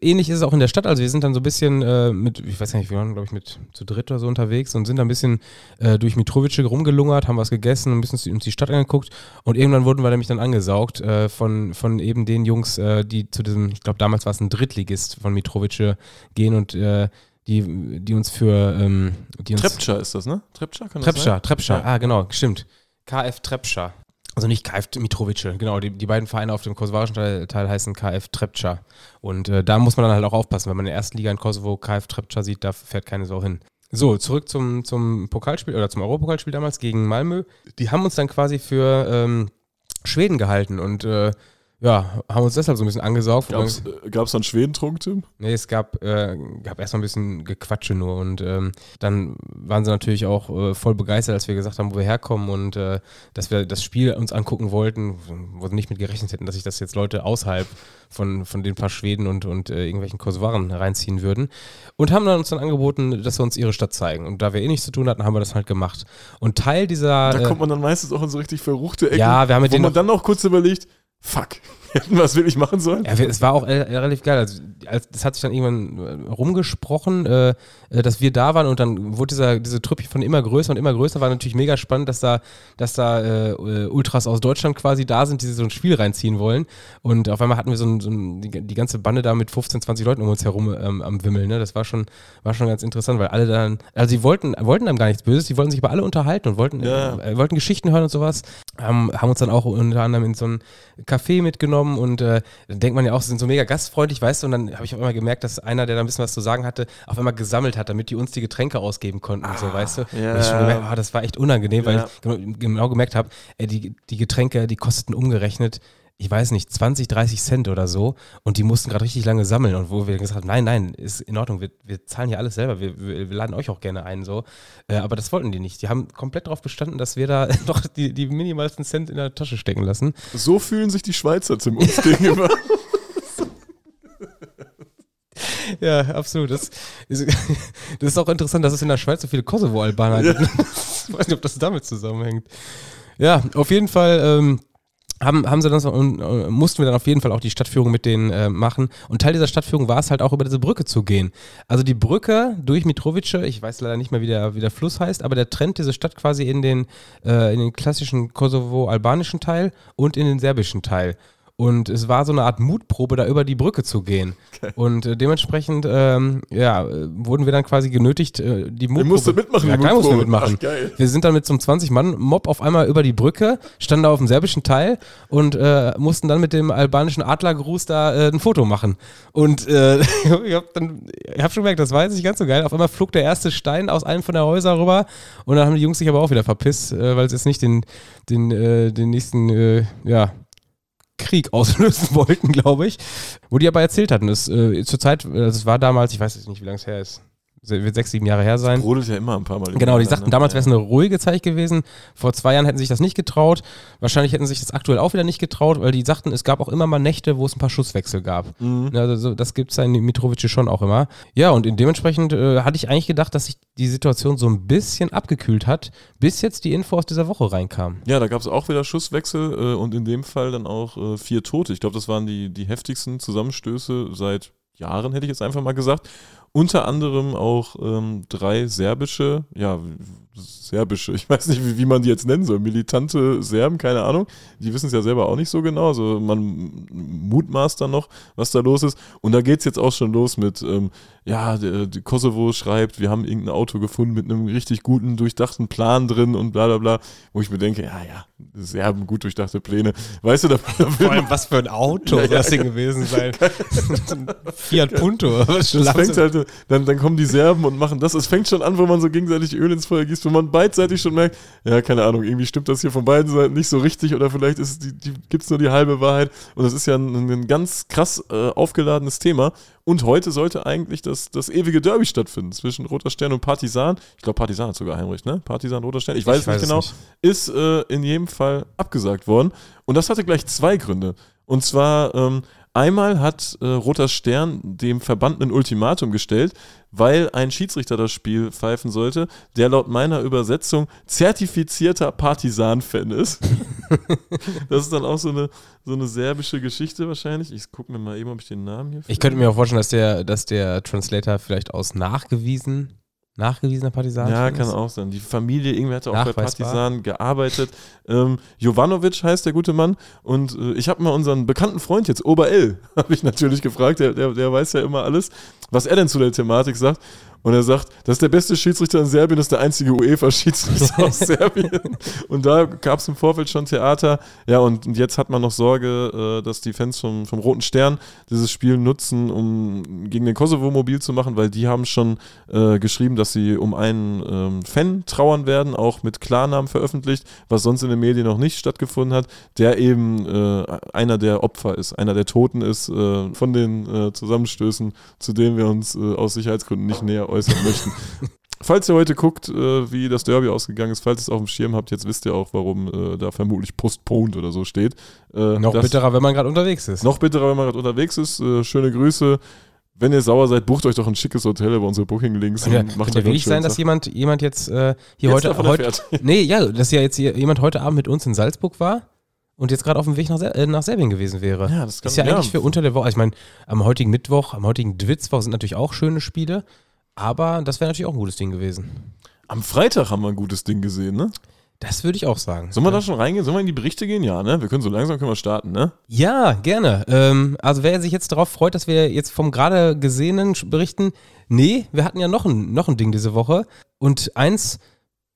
Ähnlich ist es auch in der Stadt, also wir sind dann so ein bisschen äh, mit, ich weiß nicht, wir waren, glaube ich, mit zu dritt oder so unterwegs und sind da ein bisschen äh, durch Mitrovice rumgelungert, haben was gegessen, ein bisschen uns die Stadt angeguckt und irgendwann wurden wir nämlich dann angesaugt äh, von, von eben den Jungs, äh, die zu diesem, ich glaube, damals war es ein Drittligist von Mitrovice gehen und äh, die, die uns für ähm, die uns Trepča ist das, ne? Trepča kann das Trepscha, sein? Trepscha, Ja. ah genau, stimmt. KF Trepscha. Also nicht KF Mitrovice, genau, die, die beiden Vereine auf dem kosovarischen Teil, Teil heißen KF Trepscha. Und äh, da muss man dann halt auch aufpassen, wenn man in der ersten Liga in Kosovo KF Trepscha sieht, da fährt keine Sau hin. So, zurück zum, zum Pokalspiel oder zum Europapokalspiel damals gegen Malmö. Die haben uns dann quasi für, ähm, Schweden gehalten und äh, ja, haben uns deshalb so ein bisschen angesaugt. Gab es äh, dann Schwedentrunk, Tim? Nee, es gab, äh, gab erstmal ein bisschen Gequatsche nur und ähm, dann waren sie natürlich auch äh, voll begeistert, als wir gesagt haben, wo wir herkommen und äh, dass wir das Spiel uns angucken wollten, wo sie nicht mit gerechnet hätten, dass sich das jetzt Leute außerhalb von, von den paar Schweden und, und äh, irgendwelchen Kosovaren reinziehen würden und haben dann uns dann angeboten, dass wir uns ihre Stadt zeigen und da wir eh nichts zu tun hatten, haben wir das halt gemacht. Und Teil dieser... Da kommt man dann meistens auch in so richtig verruchte Ecken, ja, wir haben mit wo man dann auch kurz überlegt, fuck, hätten wir es wirklich machen sollen? Ja, es war auch äh, relativ geil. Also, das hat sich dann irgendwann äh, rumgesprochen, äh, äh, dass wir da waren und dann wurde dieser, diese Truppe von immer größer und immer größer. War natürlich mega spannend, dass da, dass da äh, Ultras aus Deutschland quasi da sind, die so ein Spiel reinziehen wollen. Und auf einmal hatten wir so, ein, so ein, die, die, ganze Bande da mit 15, 20 Leuten um uns herum ähm, am Wimmeln. Ne? Das war schon, war schon ganz interessant, weil alle dann, also sie wollten, wollten einem gar nichts Böses, die wollten sich aber alle unterhalten und wollten, ja. äh, wollten Geschichten hören und sowas. Haben, haben uns dann auch unter anderem in so ein Café mitgenommen und äh, dann denkt man ja auch, sie sind so mega gastfreundlich, weißt du, und dann habe ich auch immer gemerkt, dass einer, der da ein bisschen was zu sagen hatte, auf einmal gesammelt hat, damit die uns die Getränke ausgeben konnten ah, und so, ah, weißt du. Ja. Und ich schon gemerkt, oh, das war echt unangenehm, weil ja. ich genau gemerkt habe, die, die Getränke, die kosteten umgerechnet ich weiß nicht, 20, 30 Cent oder so und die mussten gerade richtig lange sammeln und wo wir gesagt haben, nein, nein, ist in Ordnung, wir, wir zahlen hier alles selber, wir, wir, wir laden euch auch gerne ein, so. Äh, aber das wollten die nicht. Die haben komplett darauf bestanden, dass wir da doch die, die minimalsten Cent in der Tasche stecken lassen. So fühlen sich die Schweizer zum uns gegenüber. Ja, absolut. Das ist, das ist auch interessant, dass es in der Schweiz so viele Kosovo-Albaner gibt. Ich weiß nicht, ob das damit zusammenhängt. Ja, auf jeden Fall ähm, haben, haben sie dann so, und, äh, mussten wir dann auf jeden Fall auch die Stadtführung mit denen äh, machen. Und Teil dieser Stadtführung war es halt auch über diese Brücke zu gehen. Also die Brücke durch Mitrovice, ich weiß leider nicht mehr, wie der, wie der Fluss heißt, aber der trennt diese Stadt quasi in den, äh, in den klassischen Kosovo-albanischen Teil und in den serbischen Teil. Und es war so eine Art Mutprobe, da über die Brücke zu gehen. Okay. Und äh, dementsprechend, ähm, ja, wurden wir dann quasi genötigt, äh, die Mutprobe. Du musst mitmachen, ja, klar mussten wir mitmachen. Ach, geil. Wir sind dann mit so einem 20-Mann-Mob auf einmal über die Brücke, standen da auf dem serbischen Teil und äh, mussten dann mit dem albanischen Adlergruß da äh, ein Foto machen. Und äh, ich habe hab schon gemerkt, das war jetzt nicht ganz so geil. Auf einmal flog der erste Stein aus einem von der Häuser rüber und dann haben die Jungs sich aber auch wieder verpisst, weil es jetzt nicht den, den, den nächsten, ja, Krieg auslösen wollten, glaube ich. Wo die aber erzählt hatten, es äh, zur Zeit, also es war damals, ich weiß jetzt nicht, wie lange es her ist, wird sechs, sieben Jahre her sein. Das brodelt ja immer ein paar Mal. Genau, die sagten, ne? damals wäre es eine ruhige Zeit gewesen. Vor zwei Jahren hätten sie sich das nicht getraut. Wahrscheinlich hätten sie sich das aktuell auch wieder nicht getraut, weil die sagten, es gab auch immer mal Nächte, wo es ein paar Schusswechsel gab. Mhm. Also das gibt es in Mitrovice schon auch immer. Ja, und dementsprechend äh, hatte ich eigentlich gedacht, dass sich die Situation so ein bisschen abgekühlt hat, bis jetzt die Info aus dieser Woche reinkam. Ja, da gab es auch wieder Schusswechsel äh, und in dem Fall dann auch äh, vier Tote. Ich glaube, das waren die, die heftigsten Zusammenstöße seit Jahren, hätte ich jetzt einfach mal gesagt. Unter anderem auch ähm, drei serbische, ja, serbische, ich weiß nicht, wie, wie man die jetzt nennen soll, militante Serben, keine Ahnung. Die wissen es ja selber auch nicht so genau. Also man mutmaßt dann noch, was da los ist. Und da geht es jetzt auch schon los mit, ähm, ja, der, der Kosovo schreibt, wir haben irgendein Auto gefunden mit einem richtig guten, durchdachten Plan drin und bla bla bla. Wo ich mir denke, ja, ja, Serben, gut durchdachte Pläne. Weißt du, da, Vor allem, was für ein Auto ja, soll das ja, gewesen sein? Fiat Punto. Das fängt halt, dann, dann kommen die Serben und machen das. Es fängt schon an, wo man so gegenseitig Öl ins Feuer gießt, wo man beidseitig schon merkt, ja, keine Ahnung, irgendwie stimmt das hier von beiden Seiten nicht so richtig oder vielleicht die, die, gibt es nur die halbe Wahrheit. Und das ist ja ein, ein ganz krass äh, aufgeladenes Thema. Und heute sollte eigentlich das, das ewige Derby stattfinden zwischen Roter Stern und Partisan. Ich glaube, Partisan hat sogar Heinrich, ne? Partisan, Roter Stern. Ich weiß, ich weiß es nicht genau. Nicht. Ist äh, in jedem Fall abgesagt worden. Und das hatte gleich zwei Gründe. Und zwar ähm, Einmal hat äh, Roter Stern dem Verband ein Ultimatum gestellt, weil ein Schiedsrichter das Spiel pfeifen sollte, der laut meiner Übersetzung zertifizierter Partisan-Fan ist. das ist dann auch so eine, so eine serbische Geschichte wahrscheinlich. Ich gucke mir mal eben, ob ich den Namen hier finde. Ich könnte mir auch vorstellen, dass der, dass der Translator vielleicht aus nachgewiesen nachgewiesener Partisan. Ja, kann auch sein. Die Familie, irgendwie hat er auch bei Partisan gearbeitet. Ähm, Jovanovic heißt der gute Mann. Und äh, ich habe mal unseren bekannten Freund jetzt, Ober L, habe ich natürlich gefragt. Der, der, der weiß ja immer alles, was er denn zu der Thematik sagt. Und er sagt, das ist der beste Schiedsrichter in Serbien, das ist der einzige UEFA-Schiedsrichter aus Serbien. Und da gab es im Vorfeld schon Theater. Ja, und, und jetzt hat man noch Sorge, äh, dass die Fans vom, vom Roten Stern dieses Spiel nutzen, um gegen den Kosovo mobil zu machen, weil die haben schon äh, geschrieben, dass sie um einen ähm, Fan trauern werden, auch mit Klarnamen veröffentlicht, was sonst in den Medien noch nicht stattgefunden hat, der eben äh, einer der Opfer ist, einer der Toten ist äh, von den äh, Zusammenstößen, zu denen wir uns äh, aus Sicherheitsgründen nicht näher äußern möchten. Falls ihr heute guckt, äh, wie das Derby ausgegangen ist, falls ihr es auf dem Schirm habt, jetzt wisst ihr auch, warum äh, da vermutlich postponed oder so steht. Äh, Noch bitterer, wenn man gerade unterwegs ist. Noch bitterer, wenn man gerade unterwegs ist. Äh, schöne Grüße. Wenn ihr sauer seid, bucht euch doch ein schickes Hotel über unsere Booking-Links. Ja, macht könnte wirklich schön sein, dass jemand, jemand jetzt äh, hier Jetzt heute, heute nee, ja, dass ja jetzt jemand heute Abend mit uns in Salzburg war und jetzt gerade auf dem Weg nach, Ser äh, nach Serbien gewesen wäre. Ja, das kann ist ja ja. eigentlich für unter der Woche. Ich meine, am heutigen Mittwoch, am heutigen Dwitzwoch sind natürlich auch schöne Spiele, aber das wäre natürlich auch ein gutes Ding gewesen. Am Freitag haben wir ein gutes Ding gesehen, ne? Das würde ich auch sagen. Sollen wir da schon reingehen? Sollen wir in die Berichte gehen? Ja, ne? Wir können so langsam können wir starten, ne? Ja, gerne. Ähm, also wer sich jetzt darauf freut, dass wir jetzt vom gerade Gesehenen berichten, nee, wir hatten ja noch ein, noch ein Ding diese Woche. Und eins,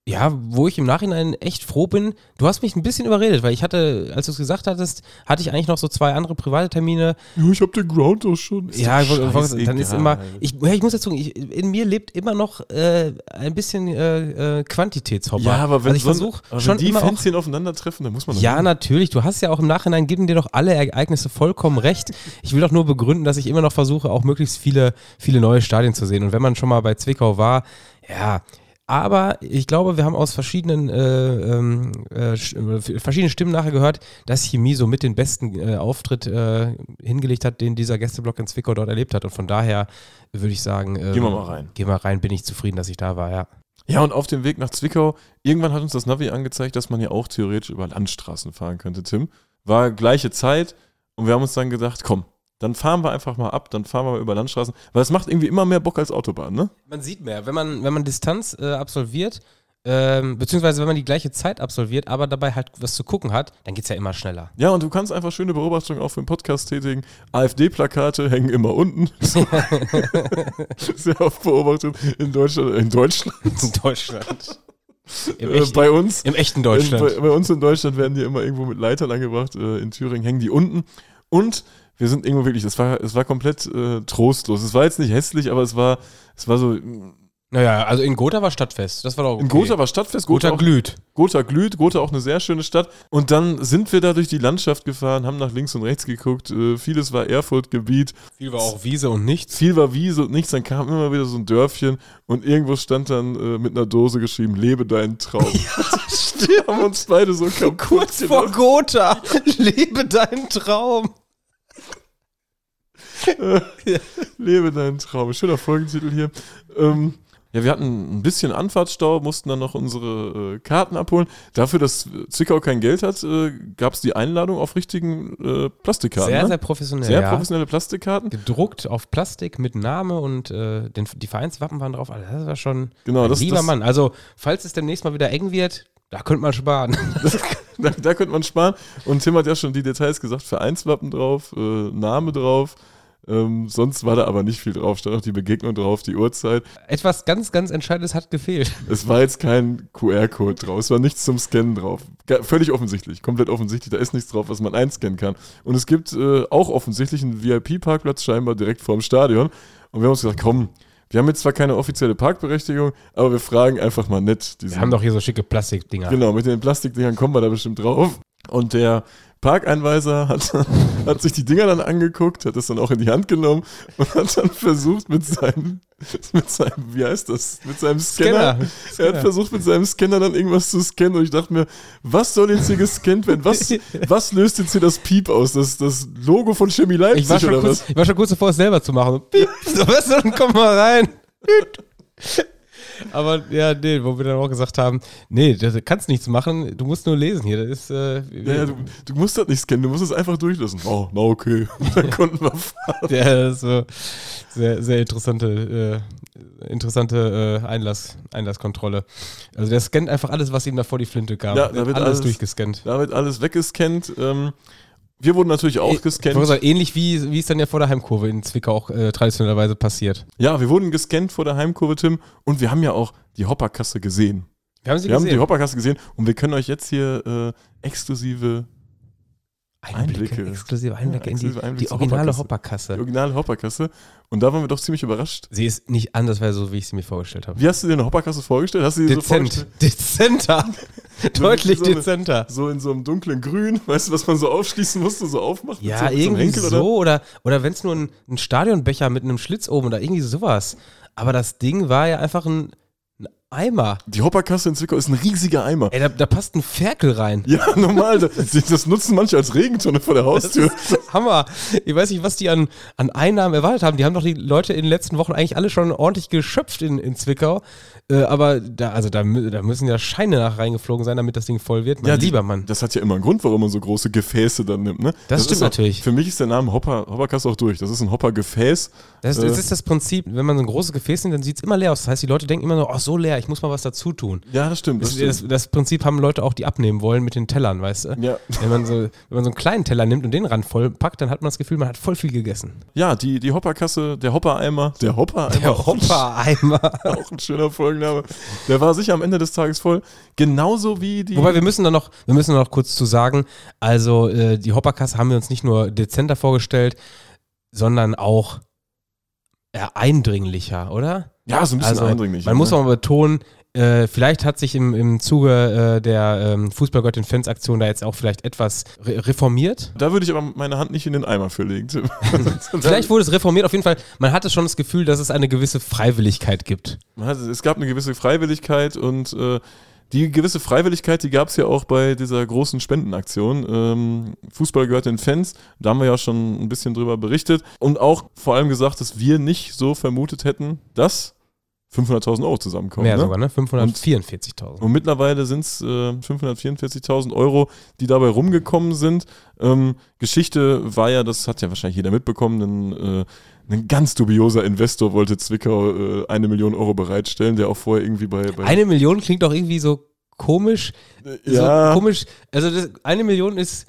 ja, wo ich im Nachhinein echt froh bin, du hast mich ein bisschen überredet, weil ich hatte, als du es gesagt hattest, hatte ich eigentlich noch so zwei andere private Termine. Ja, ich hab den Ground auch schon. Ist ja, scheißegal. dann ist immer, ich, ja, ich muss dazu sagen, ich, in mir lebt immer noch äh, ein bisschen äh, äh, Quantitätshopper. Ja, aber wenn, also ich so ein- versuche aber schon wenn die Fänzchen aufeinandertreffen, dann muss man ja, hin. natürlich. Du hast ja auch im Nachhinein, geben dir doch alle Ereignisse vollkommen recht. Ich will doch nur begründen, dass ich immer noch versuche, auch möglichst viele, viele neue Stadien zu sehen. Und wenn man schon mal bei Zwickau war, ja. Aber ich glaube, wir haben aus verschiedenen, äh, ähm, äh, äh, verschiedenen Stimmen nachher gehört, dass Chemie so mit den besten äh, Auftritt äh, hingelegt hat, den dieser Gästeblock in Zwickau dort erlebt hat. Und von daher würde ich sagen, ähm, Gehen wir mal rein. Gehen wir rein, bin ich zufrieden, dass ich da war, ja. Ja, und auf dem Weg nach Zwickau, irgendwann hat uns das Navi angezeigt, dass man ja auch theoretisch über Landstraßen fahren könnte, Tim. War gleiche Zeit und wir haben uns dann gedacht, komm, dann fahren wir einfach mal ab, dann fahren wir mal über Landstraßen, weil es macht irgendwie immer mehr Bock als Autobahn, ne? Man sieht mehr, wenn man, wenn man Distanz äh, absolviert, ähm, beziehungsweise wenn man die gleiche Zeit absolviert, aber dabei halt was zu gucken hat, dann geht es ja immer schneller. Ja, und du kannst einfach schöne Beobachtungen auch für den Podcast tätigen. AfD-Plakate hängen immer unten. Sehr oft beobachtet in Deutschland. In Deutschland? In Deutschland. Im, Äh, echten, bei uns. Im echten In, Deutschland. bei, bei uns in Deutschland werden die immer irgendwo mit Leitern angebracht. Äh, in Thüringen hängen die unten. Und wir sind irgendwo wirklich, es war, es war komplett äh, trostlos. Es war jetzt nicht hässlich, aber es war, es war so. naja, also in Gotha war Stadtfest. Das war doch okay. In Gotha war Stadtfest, Gotha Gotha, auch, glüht. Gotha glüht, Gotha auch eine sehr schöne Stadt. Und dann sind wir da durch die Landschaft gefahren, haben nach links und rechts geguckt. Äh, vieles war Erfurt-Gebiet. Viel war auch Wiese und nichts. Viel war Wiese und nichts, dann kam immer wieder so ein Dörfchen und irgendwo stand dann äh, mit einer Dose geschrieben, lebe deinen Traum. Wir haben uns beide so kaputt Kurz vor. Gotha. Lebe deinen Traum. Lebe deinen Traum. Schöner Folgentitel hier. Ähm, ja, wir hatten ein bisschen Anfahrtsstau, mussten dann noch unsere äh, Karten abholen. Dafür, dass Zwickau kein Geld hat, äh, gab es die Einladung auf richtigen äh, Plastikkarten. Sehr, ne? sehr professionell. sehr ja. professionelle Plastikkarten. Gedruckt auf Plastik mit Name und äh, den, die Vereinswappen waren drauf. Also das war schon Genau, ein das- lieber das- Mann. Also, falls es demnächst mal wieder eng wird, da könnte man sparen. Da, da könnte man sparen. Und Tim hat ja schon die Details gesagt: Vereinswappen drauf, äh, Name drauf. Ähm, sonst war da aber nicht viel drauf. Stand auch die Begegnung drauf, die Uhrzeit. Etwas ganz, ganz Entscheidendes hat gefehlt. Es war jetzt kein QR-Code drauf, es war nichts zum Scannen drauf. Völlig offensichtlich, komplett offensichtlich, da ist nichts drauf, was man einscannen kann. Und es gibt äh, auch offensichtlich einen VIP-Parkplatz scheinbar direkt vorm Stadion. Und wir haben uns gesagt, komm, wir haben jetzt zwar keine offizielle Parkberechtigung, aber wir fragen einfach mal nett. Wir haben doch hier so schicke Plastikdinger. Genau, mit den Plastikdingern kommen wir da bestimmt drauf. Und der Parkeinweiser hat, hat sich die Dinger dann angeguckt, hat das dann auch in die Hand genommen und hat dann versucht mit seinem, mit seinem, wie heißt das, mit seinem Scanner, Scanner. er hat versucht mit seinem Scanner dann irgendwas zu scannen und ich dachte mir, was soll jetzt hier gescannt werden? Was, was löst jetzt hier das Piep aus? Das, das Logo von Chemie Leipzig Ich war, schon oder kurz, was? ich war schon kurz davor, es selber zu machen. Piep. So, was, dann komm mal rein. Aber ja, nee, wo wir dann auch gesagt haben, nee, du kannst nichts machen, du musst nur lesen hier. Das ist, äh, Ja, ja, du, du musst das nicht scannen, du musst es einfach durchlassen. Oh, na okay. Dann konnten wir fahren. Ja, das so sehr, sehr interessante, äh, interessante äh, Einlass, Einlasskontrolle. Also der scannt einfach alles, was ihm da vor die Flinte kam. Ja, da wird alles, alles- durchgescannt. Da wird alles weggescannt. Ähm, Wir wurden natürlich auch gescannt. sagen, ähnlich wie, wie es dann ja vor der Heimkurve in Zwickau auch äh, traditionellerweise passiert. Ja, wir wurden gescannt vor der Heimkurve, Tim. Und wir haben ja auch die Hopperkasse gesehen. Wir haben sie Wir haben die gesehen. Hopperkasse gesehen und wir können euch jetzt hier äh, exklusive, Einblicke, Einblicke. exklusive Einblicke Ja, in die, Einblicke die originale Hopperkasse. Die originale Hopperkasse. Und da waren wir doch ziemlich überrascht. Sie ist nicht andersweise so, wie ich sie mir vorgestellt habe. Wie hast du dir eine Hopperkasse vorgestellt? Hast du dir so Dezent. vorgestellt? Dezenter. Deutlich so eine- dezenter. So in so einem dunklen Grün, weißt du, was man so aufschließen musste, so aufmacht? Ja, so, so irgendwie Henkel, so. Oder, oder wenn es nur ein, ein Stadionbecher mit einem Schlitz oben oder irgendwie sowas. Aber das Ding war ja einfach ein, ein Eimer. Die Hopperkasse in Zwickau ist ein riesiger Eimer. Ey, da, da passt ein Ferkel rein. Ja, normal. Das, das nutzen manche als Regentonne vor der Haustür. Hammer. Ich weiß nicht, was die an, an Einnahmen erwartet haben. Die haben doch die Leute in den letzten Wochen eigentlich alle schon ordentlich geschöpft in, in Zwickau. Äh, aber da, also da, da müssen ja Scheine nach reingeflogen sein, damit das Ding voll wird. Mein Ja, die- lieber Mann. Das hat ja immer einen Grund, warum man so große Gefäße dann nimmt. Ne? Das stimmt ist auch, natürlich. Für mich ist der Name Hopper, Hopperkasse auch durch. Das ist ein Hoppergefäß. Das, Äh. das ist das Prinzip, wenn man so ein großes Gefäß nimmt, dann sieht es immer leer aus. Das heißt, die Leute denken immer so, oh, so leer, ich muss mal was dazu tun. Ja, das stimmt. Das Das, stimmt. das, das Prinzip haben Leute auch, die abnehmen wollen mit den Tellern, weißt du? ja. Wenn man, so, wenn man so einen kleinen Teller nimmt und den ran voll packt, dann hat man das Gefühl, man hat voll viel gegessen. ja, die, die Hopperkasse, der Hoppereimer. Der Hoppereimer. Der Hopper-Eimer. Auch ein schöner Folgenname. Der war sicher am Ende des Tages voll. Genauso wie die. Wobei wir müssen da noch, wir müssen da noch kurz zu sagen, also äh, die Hopperkasse haben wir uns nicht nur dezenter vorgestellt, sondern auch eindringlicher, oder? Ja, so ein bisschen Also, eindringlich. Man muss auch mal betonen, äh, vielleicht hat sich im, im Zuge äh, der ähm, Fußballgott-in-Fans-Aktion da jetzt auch vielleicht etwas re reformiert. Da würde ich aber meine Hand nicht in den Eimer für legen. Vielleicht wurde es reformiert, auf jeden Fall. Man hatte schon das Gefühl, dass es eine gewisse Freiwilligkeit gibt. Hat, es gab eine gewisse Freiwilligkeit und äh, die gewisse Freiwilligkeit, die gab es ja auch bei dieser großen Spendenaktion. Ähm, Fußball gehört den Fans. Da haben wir ja schon ein bisschen drüber berichtet und auch vor allem gesagt, dass wir nicht so vermutet hätten, dass 500.000 Euro zusammenkommen. Mehr ne? sogar, ne? 544.000. Und mittlerweile sind es äh, 544.000 Euro, die dabei rumgekommen sind. Ähm, Geschichte war ja, das hat ja wahrscheinlich jeder mitbekommen, ein, äh, ein ganz dubioser Investor wollte Zwickau äh, eine Million Euro bereitstellen, der auch vorher irgendwie bei... bei Eine Million klingt doch irgendwie so komisch. ja, So komisch. Also das, eine Million ist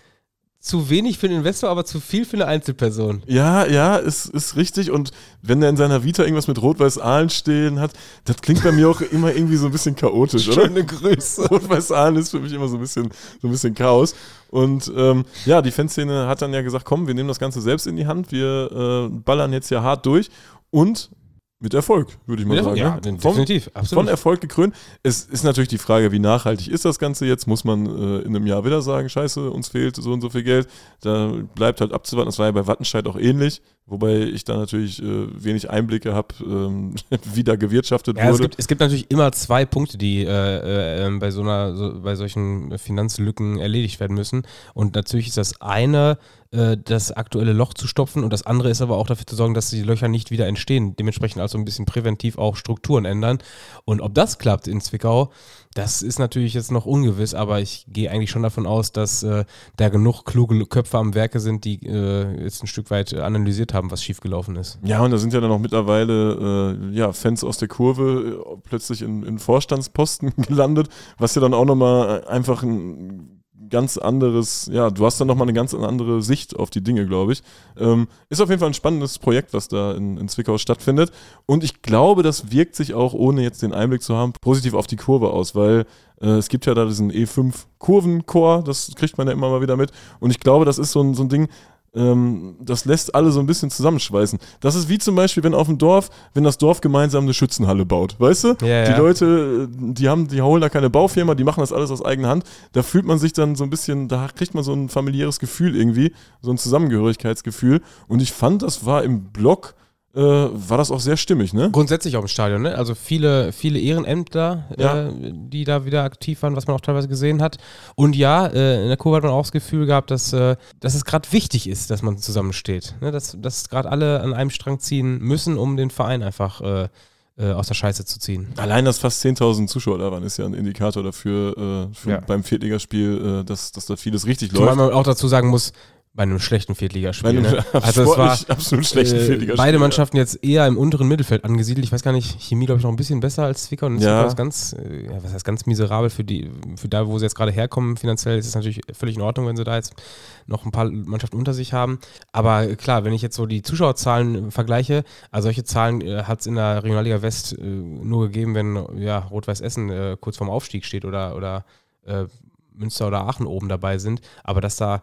zu wenig für einen Investor, aber zu viel für eine Einzelperson. ja, ja, ist, ist richtig. Und wenn er in seiner Vita irgendwas mit Rot-Weiß-Aalen stehen hat, das klingt bei mir auch immer irgendwie so ein bisschen chaotisch, oder? Schöne Grüße. Rot-Weiß-Aalen ist für mich immer so ein bisschen, so ein bisschen Chaos. Und ähm, ja, die Fanszene hat dann ja gesagt, komm, wir nehmen das Ganze selbst in die Hand, wir äh, ballern jetzt hier hart durch und mit Erfolg, würde ich mal sagen. ja, ne? definitiv. Von Absolut. Erfolg gekrönt. Es ist natürlich die Frage, wie nachhaltig ist das Ganze jetzt? Muss man äh, in einem Jahr wieder sagen, scheiße, uns fehlt so und so viel Geld. Da bleibt halt abzuwarten. Das war ja bei Wattenscheid auch ähnlich, wobei ich da natürlich äh, wenig Einblicke habe, ähm, wie da gewirtschaftet Ja, es wurde. gibt, es gibt natürlich immer zwei Punkte, die äh, äh, ähm, bei so einer, so, bei solchen Finanzlücken erledigt werden müssen. Und natürlich ist das eine, äh, das aktuelle Loch zu stopfen und das andere ist aber auch dafür zu sorgen, dass die Löcher nicht wieder entstehen. Dementsprechend also ein bisschen präventiv auch Strukturen ändern. Und ob das klappt in Zwickau, das ist natürlich jetzt noch ungewiss, aber ich gehe eigentlich schon davon aus, dass äh, da genug kluge Köpfe am Werke sind, die äh, jetzt ein Stück weit äh, analysiert haben, was schiefgelaufen ist. Ja, und da sind ja dann auch mittlerweile äh, ja, Fans aus der Kurve äh, plötzlich in, in Vorstandsposten gelandet, was ja dann auch nochmal einfach ein ganz anderes, ja, du hast dann nochmal eine ganz andere Sicht auf die Dinge, glaube ich. Ähm, ist auf jeden Fall ein spannendes Projekt, was da in, in Zwickau stattfindet. Und ich glaube, das wirkt sich auch, ohne jetzt den Einblick zu haben, positiv auf die Kurve aus, weil äh, es gibt ja da diesen E5 Kurvenchor, das kriegt man ja immer mal wieder mit. Und ich glaube, das ist so ein, so ein Ding, ähm, das lässt alle so ein bisschen zusammenschweißen. Das ist wie zum Beispiel, wenn auf dem Dorf, wenn das Dorf gemeinsam eine Schützenhalle baut, weißt du? Ja, die ja. Leute, äh, die haben, die holen da keine Baufirma, die machen das alles aus eigener Hand. Da fühlt man sich dann so ein bisschen, da kriegt man so ein familiäres Gefühl irgendwie, so ein Zusammengehörigkeitsgefühl. Und ich fand, das war im Blog, äh, war das auch sehr stimmig, ne? Grundsätzlich auch im Stadion, ne? Also viele, viele Ehrenämter, Ja. äh, die da wieder aktiv waren, was man auch teilweise gesehen hat. Und ja, äh, in der Kurve hat man auch das Gefühl gehabt, dass, äh, dass es gerade wichtig ist, dass man zusammensteht. Ne? Dass, dass gerade alle an einem Strang ziehen müssen, um den Verein einfach äh, äh, aus der Scheiße zu ziehen. Allein, dass fast 10.000 Zuschauer da waren, ist ja ein Indikator dafür, äh, Ja. beim Viertligaspiel, äh, dass, dass da vieles richtig Zumal läuft. man auch dazu sagen muss, bei einem schlechten Viertligaspiel. Ne? Also es war absolut schlechten äh, Viertligaspiel, beide. Mannschaften jetzt eher im unteren Mittelfeld angesiedelt. Ich weiß gar nicht, Chemie glaube ich noch ein bisschen besser als Zwickau und Ja. Ist ganz, äh, ja, was heißt ganz miserabel für die, für da, wo sie jetzt gerade herkommen finanziell, ist es natürlich völlig in Ordnung, wenn sie da jetzt noch ein paar Mannschaften unter sich haben. Aber klar, wenn ich jetzt so die Zuschauerzahlen vergleiche, also solche Zahlen äh, hat es in der Regionalliga West äh, nur gegeben, wenn ja, Rot-Weiß Essen äh, kurz vorm Aufstieg steht oder, oder äh, Münster oder Aachen oben dabei sind. Aber dass da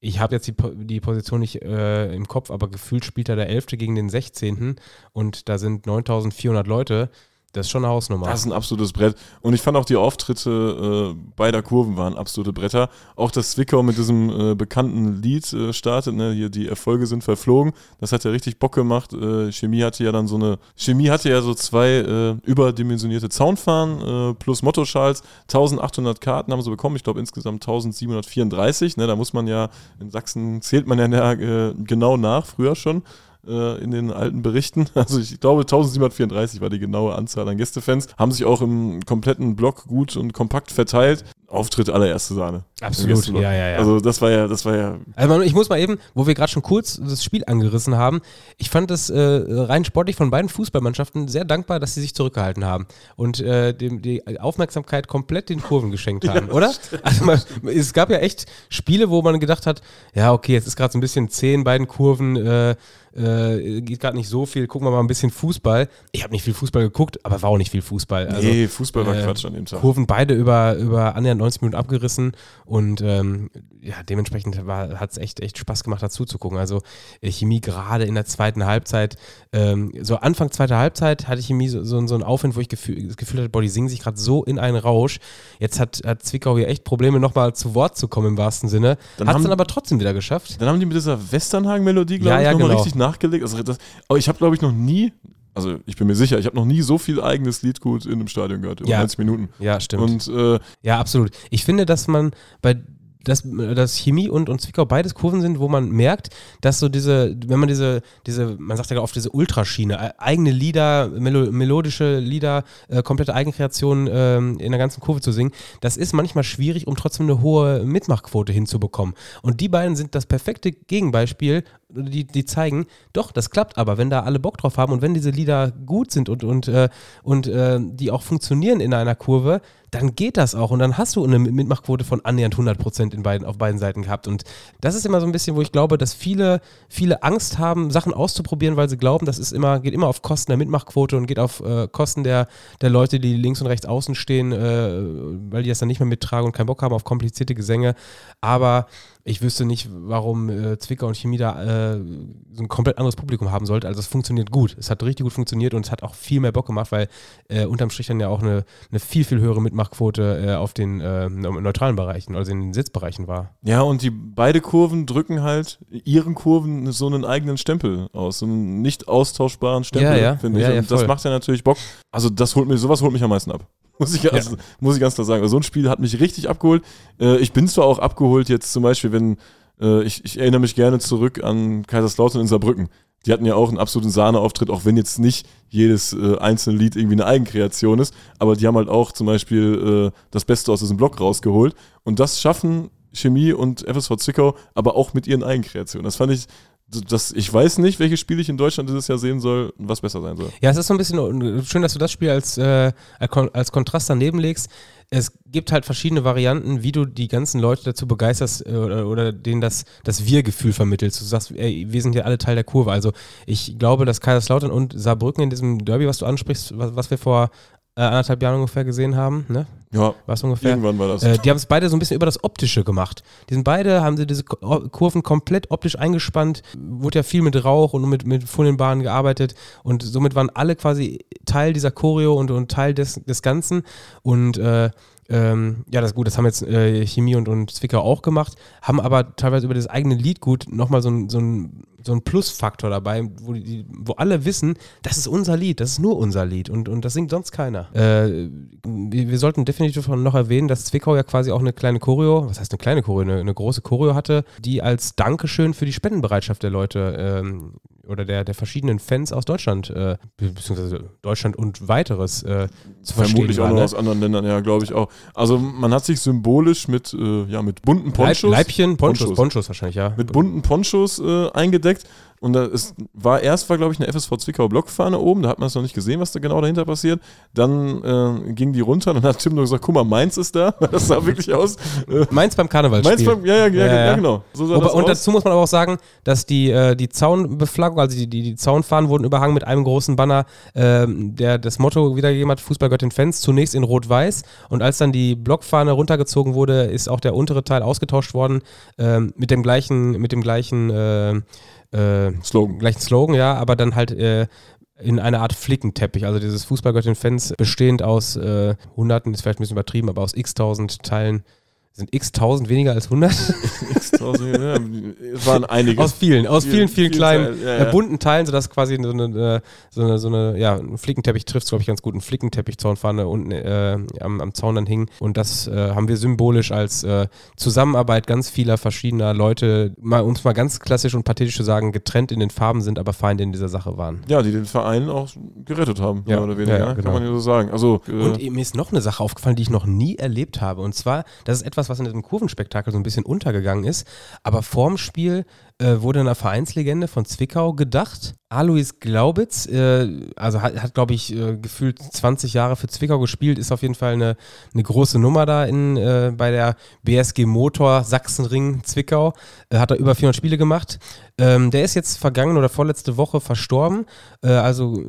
ich habe jetzt die, die Position nicht äh, im Kopf, aber gefühlt spielt da der 11. gegen den 16. und da sind 9400 Leute. Das ist schon eine Hausnummer. Das ist ein absolutes Brett. Und ich fand auch die Auftritte äh, beider Kurven waren absolute Bretter. Auch dass Zwickau mit diesem äh, bekannten Lied äh, startet, ne? hier die Erfolge sind verflogen. Das hat ja richtig Bock gemacht. Äh, Chemie hatte ja dann so eine, Chemie hatte ja so zwei äh, überdimensionierte Zaunfahnen äh, plus Mottoschals. 1800 Karten haben sie bekommen. Ich glaube insgesamt 1734. Ne? Da muss man ja, in Sachsen zählt man ja genau nach, früher schon äh, in den alten Berichten. Also ich glaube 1734 war die genaue Anzahl an Gästefans. Haben sich auch im kompletten Block gut und kompakt verteilt. Auftritt allererste Sahne. Absolut, ja, ja, ja. Also das war ja, das war ja. Also ich muss mal eben, wo wir gerade schon kurz das Spiel angerissen haben, ich fand es äh, rein sportlich von beiden Fußballmannschaften sehr dankbar, dass sie sich zurückgehalten haben und äh, dem, die Aufmerksamkeit komplett den Kurven geschenkt haben, oder? Also man, es gab ja echt Spiele, wo man gedacht hat, ja okay, jetzt ist gerade so ein bisschen zäh in beiden Kurven, äh, äh, geht gerade nicht so viel, gucken wir mal ein bisschen Fußball. Ich habe nicht viel Fußball geguckt, aber war auch nicht viel Fußball. Also, nee, Fußball war äh, Quatsch an dem Tag. Kurven beide über, über annähernd 90 Minuten abgerissen und ähm, ja, dementsprechend hat es echt, echt Spaß gemacht, dazu zu gucken. Also äh, Chemie gerade in der zweiten Halbzeit, ähm, so Anfang zweiter Halbzeit hatte Chemie so, so, so einen Aufwind, wo ich gefühl, das Gefühl hatte, boah, die singen sich gerade so in einen Rausch. Jetzt hat, hat Zwickau hier echt Probleme, nochmal zu Wort zu kommen im wahrsten Sinne. Dann Hat es dann aber trotzdem wieder geschafft. Dann haben die mit dieser Westernhagen-Melodie, glaube Ja, ich, ja, nochmal genau. richtig nachgelegt. Also das, aber ich habe, glaube ich, noch nie, also ich bin mir sicher, ich habe noch nie so viel eigenes Liedgut in einem Stadion gehört, über Ja. 90 Minuten. Ja, stimmt. Und äh, Ja, absolut. Ich finde, dass man bei dass, dass Chemie und, und Zwickau beides Kurven sind, wo man merkt, dass so diese, wenn man diese, diese, man sagt ja oft diese Ultraschiene, äh, eigene Lieder, melo melodische Lieder, äh, komplette Eigenkreation ähm, in der ganzen Kurve zu singen, das ist manchmal schwierig, um trotzdem eine hohe Mitmachquote hinzubekommen. Und die beiden sind das perfekte Gegenbeispiel, die, die zeigen, doch, das klappt aber, wenn da alle Bock drauf haben und wenn diese Lieder gut sind und, und, äh, und äh, die auch funktionieren in einer Kurve, dann geht das auch und dann hast du eine Mitmachquote von annähernd 100 Prozent beiden, auf beiden Seiten gehabt. Und das ist immer so ein bisschen, wo ich glaube, dass viele, viele Angst haben, Sachen auszuprobieren, weil sie glauben, das ist immer, geht immer auf Kosten der Mitmachquote und geht auf äh, Kosten der, der Leute, die links und rechts außen stehen, äh, weil die das dann nicht mehr mittragen und keinen Bock haben auf komplizierte Gesänge. Aber ich wüsste nicht, warum äh, Zwickau und Chemie da äh, so ein komplett anderes Publikum haben sollte. Also es funktioniert gut. Es hat richtig gut funktioniert und es hat auch viel mehr Bock gemacht, weil äh, unterm Strich dann ja auch eine, eine viel, viel höhere Mitmachquote äh, auf den äh, neutralen Bereichen, also in den Sitzbereichen war. Ja, und die beide Kurven drücken halt ihren Kurven so einen eigenen Stempel aus, so einen nicht austauschbaren Stempel, Ja, ja. finde ich. ja, und das macht ja natürlich Bock. Also das holt mir, sowas holt mich am meisten ab. Muss ich, ganz, muss ich ganz klar sagen. Also so ein Spiel hat mich richtig abgeholt. Äh, ich bin zwar auch abgeholt jetzt zum Beispiel, wenn äh, ich, ich erinnere mich gerne zurück an Kaiserslautern in Saarbrücken. Die hatten ja auch einen absoluten Sahneauftritt, auch wenn jetzt nicht jedes äh, einzelne Lied irgendwie eine Eigenkreation ist, aber die haben halt auch zum Beispiel äh, das Beste aus diesem Block rausgeholt. Und das schaffen Chemie und FSV Zwickau, aber auch mit ihren Eigenkreationen. Das fand ich, das, ich weiß nicht, welches Spiel ich in Deutschland dieses Jahr sehen soll, was besser sein soll. Ja, es ist so ein bisschen schön, dass du das Spiel als, äh, als Kontrast daneben legst. Es gibt halt verschiedene Varianten, wie du die ganzen Leute dazu begeisterst äh, oder, oder denen das, das Wir-Gefühl vermittelst. Du sagst, ey, wir sind ja alle Teil der Kurve. Also ich glaube, dass Kaiserslautern und Saarbrücken in diesem Derby, was du ansprichst, was, was wir vor äh, anderthalb Jahren ungefähr gesehen haben, ne? Ja, Was ungefähr? irgendwann war das. Äh, die haben es beide so ein bisschen über das Optische gemacht. Die sind beide, haben sie diese Kurven komplett optisch eingespannt, wurde ja viel mit Rauch und mit, mit Folienbahnen gearbeitet und somit waren alle quasi Teil dieser Choreo und, und Teil des, des Ganzen und äh, ähm, ja, das ist gut, das haben jetzt äh, Chemie und, und Zwickau auch gemacht, haben aber teilweise über das eigene Liedgut nochmal so ein, so ein so ein Plusfaktor dabei, wo, die, wo alle wissen, das ist unser Lied, das ist nur unser Lied und, und das singt sonst keiner. Äh, wir, sollten definitiv noch erwähnen, dass Zwickau ja quasi auch eine kleine Choreo, was heißt eine kleine Choreo, eine, eine große Choreo hatte, die als Dankeschön für die Spendenbereitschaft der Leute ähm, oder der, der verschiedenen Fans aus Deutschland, äh, beziehungsweise Deutschland und weiteres äh, zu Vermutlich verstehen auch war. noch Ne? aus anderen Ländern, ja, glaube ich auch. Also man hat sich symbolisch mit, äh, ja, mit bunten Ponchos, Leib, Leibchen, Ponchos, Ponchos. Ponchos, wahrscheinlich, ja. mit bunten Ponchos äh, eingedeckt. Und da ist, war erst war, glaube ich, eine FSV Zwickau Blockfahne oben, da hat man es noch nicht gesehen, was da genau dahinter passiert. Dann äh, ging die runter und dann hat Tim nur gesagt, guck mal, Mainz ist da. Das sah wirklich aus. Äh, Mainz beim Karnevalsspiel. Mainz beim, ja, ja, ja, Ja, ja, genau. So Wobei, und dazu muss man aber auch sagen, dass die, äh, die Zaunbeflaggung, also die, die, die Zaunfahnen wurden überhangen mit einem großen Banner, ähm, der das Motto wiedergegeben hat, Fußballgöttin Fans, zunächst in Rot-Weiß. Und als dann die Blockfahne runtergezogen wurde, ist auch der untere Teil ausgetauscht worden ähm, mit dem gleichen, mit dem gleichen, äh, Slogan. gleichen Slogan, ja, aber dann halt äh, in einer Art Flickenteppich. Also dieses Fußballgöttin-Fans bestehend aus äh, Hunderten, ist vielleicht ein bisschen übertrieben, aber aus x-tausend Teilen. Sind x-tausend weniger als 100? X-Tausend, ja, es waren einige. Aus vielen, aus Viel- vielen, vielen viel kleinen, Teil, ja, äh, ja. bunten Teilen, sodass quasi so eine, äh, so eine, so eine ja, ein Flickenteppich trifft, glaube ich, ganz gut. Ein Flickenteppich-Zaunfahne unten äh, am, am Zaun dann hing. Und das äh, haben wir symbolisch als äh, Zusammenarbeit ganz vieler verschiedener Leute, mal, um es mal ganz klassisch und pathetisch zu sagen, getrennt in den Farben sind, aber Feinde in dieser Sache waren. ja, die den Verein auch gerettet haben, Ja, mehr oder weniger, ne? genau. kann man ja so sagen. Also, äh, Und mir ist noch eine Sache aufgefallen, die ich noch nie erlebt habe. Und zwar, das ist etwas, was in diesem Kurvenspektakel so ein bisschen untergegangen ist. Aber vorm Spiel äh, wurde einer Vereinslegende von Zwickau gedacht. Alois Glaubitz, äh, also hat, hat glaube ich, äh, gefühlt 20 Jahre für Zwickau gespielt, ist auf jeden Fall eine, eine große Nummer da in, äh, bei der BSG Motor Sachsenring Zwickau. Äh, hat er über 400 Spiele gemacht. Ähm, der ist jetzt vergangen oder vorletzte Woche verstorben. Äh, also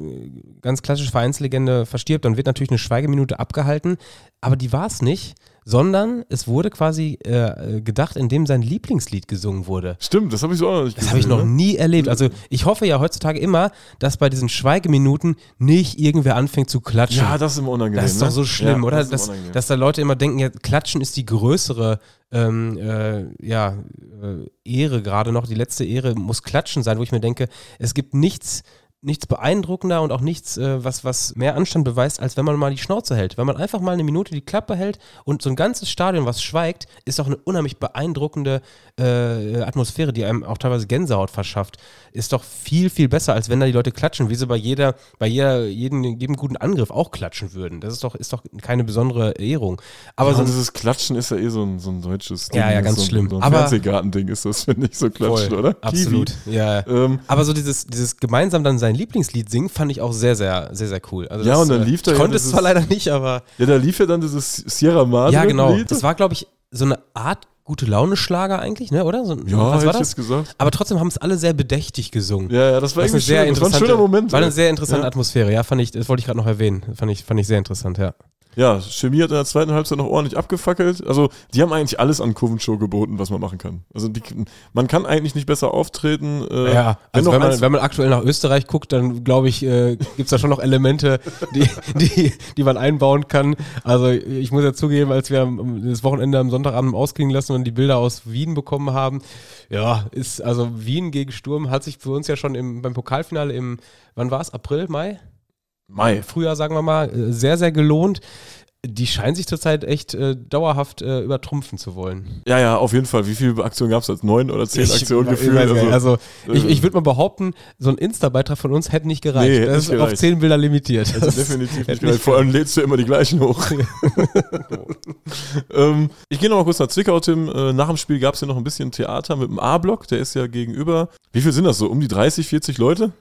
ganz klassische Vereinslegende verstirbt, dann wird natürlich eine Schweigeminute abgehalten. Aber die war es nicht, sondern es wurde quasi äh, äh, gedacht, indem sein Lieblingslied gesungen wurde. stimmt, das habe ich so auch noch nicht Das habe ich noch ne? nie erlebt. Also ich hoffe ja heutzutage immer, dass bei diesen Schweigeminuten nicht irgendwer anfängt zu klatschen. Ja, das ist immer unangenehm. Das ist doch ne? so schlimm, ja, oder? Das Dass, dass da Leute immer denken, ja, Klatschen ist die größere ähm, äh, ja, äh, Ehre gerade noch. Die letzte Ehre muss Klatschen sein, wo ich mir denke, es gibt nichts, nichts beeindruckender und auch nichts, äh, was, was mehr Anstand beweist, als wenn man mal die Schnauze hält. Wenn man einfach mal eine Minute die Klappe hält und so ein ganzes Stadion, was schweigt, ist doch eine unheimlich beeindruckende äh, Atmosphäre, die einem auch teilweise Gänsehaut verschafft. Ist doch viel, viel besser, als wenn da die Leute klatschen, wie sie bei jeder, bei jeder, jedem, jedem guten Angriff auch klatschen würden. Das ist doch, ist doch keine besondere Ehrung. Aber ja, so dieses Klatschen ist ja eh so ein, so ein deutsches Ja, ja, ganz so, ein- schlimm. So ein Aber- Fernsehgartending ist das, finde ich, so klatschen, Voll, oder? Absolut, Kiwi. ja. Ähm, Aber so dieses, dieses gemeinsam dann sein Lieblingslied singen, fand ich auch sehr, sehr, sehr, sehr cool. Also Ja, das, und dann äh, lief da Ich ja konnte es zwar leider nicht, aber. ja, da lief ja dann dieses Sierra Madre Ja, genau. Lied. Das war, glaube ich, so eine Art gute Laune-Schlager eigentlich, ne? Oder? So, ja, was war ich das? gesagt. Aber trotzdem haben es alle sehr bedächtig gesungen. Ja, ja, das war irgendwie sehr schön. Das war ein schöner Moment. war eine sehr interessante Ja. Atmosphäre, ja, fand ich, das wollte ich gerade noch erwähnen. Fand ich, fand ich sehr interessant, ja. Ja, Chemie hat in der zweiten Halbzeit noch ordentlich abgefackelt. Also, die haben eigentlich alles an Kurvenshow geboten, was man machen kann. Also, die, man kann eigentlich nicht besser auftreten. Äh, Ja, wenn also noch wenn man, wenn man aktuell nach Österreich guckt, dann glaube ich, äh, gibt es da schon noch Elemente, die, die, die man einbauen kann. Also ich muss ja zugeben, als wir das Wochenende am Sonntagabend ausklingen lassen und die Bilder aus Wien bekommen haben, ja, ist also Wien gegen Sturm hat sich für uns ja schon im, beim Pokalfinale im, wann war es, April, Mai? Mai. Frühjahr, sagen wir mal, äh, sehr, sehr gelohnt. Die scheinen sich zurzeit echt äh, dauerhaft äh, übertrumpfen zu wollen. Ja, ja, auf jeden Fall. Wie viele Aktionen gab es jetzt? Neun oder zehn Ich- Aktionen ich gefühlt? Also, Also, ich, äh, ich würde mal behaupten, so ein Insta-Beitrag von uns hätte nicht gereicht. Nee, das nicht ist auf gereicht. zehn Bilder limitiert. also Das definitiv hätte nicht gereicht. Vor allem lädst du immer die gleichen hoch. ähm, ich gehe noch mal kurz nach Zwickau, Tim. Äh, nach dem Spiel gab es ja noch ein bisschen Theater mit dem A-Block. Der ist ja gegenüber. Wie viel sind das so? Um die 30, 40 Leute?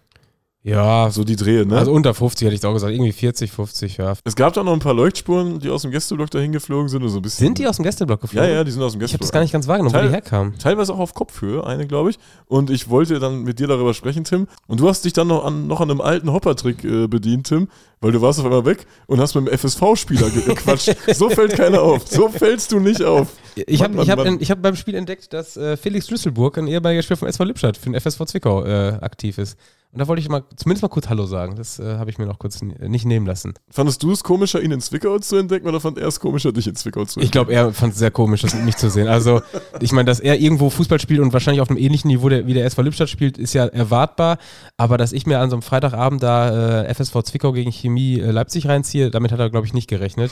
Ja, So die Drehe, ne? also unter 50 hätte ich auch gesagt. Irgendwie 40, 50, ja. es gab da noch ein paar Leuchtspuren, die aus dem Gästeblock dahin geflogen sind. So ein bisschen, Sind die aus dem Gästeblock Ja, geflogen? ja, die sind aus dem Ich habe Gästeblock. das gar nicht ganz wahrgenommen, wo Teil- die herkamen. Teilweise auch auf Kopfhöhe, eine, glaube ich. Und ich wollte dann mit dir darüber sprechen, Tim. Und du hast dich dann noch an, noch an einem alten Hopper-Trick äh, bedient, Tim, weil du warst auf einmal weg und hast mit dem FSV-Spieler ge- gequatscht. so fällt keiner auf. So fällst du nicht auf. Ich habe hab, hab beim Spiel entdeckt, dass äh, Felix Schlüsselburg, ein ehemaliger Spieler vom SV Lippstadt, für den FSV Zwickau äh, aktiv ist. Und da wollte ich mal zumindest mal kurz Hallo sagen. Das äh, habe ich mir noch kurz nicht nehmen lassen. Fandest du es komischer, ihn in Zwickau zu entdecken oder fand er es komischer, dich in Zwickau zu Ich entdecken? glaube, er fand es sehr komisch, das mich zu sehen. Also, ich meine, dass er irgendwo Fußball spielt und wahrscheinlich auf einem ähnlichen Niveau der, wie der SV Lippstadt spielt, ist ja erwartbar. Aber dass ich mir an so einem Freitagabend da äh, FSV Zwickau gegen Chemie äh, Leipzig reinziehe, damit hat er, glaube ich, nicht gerechnet.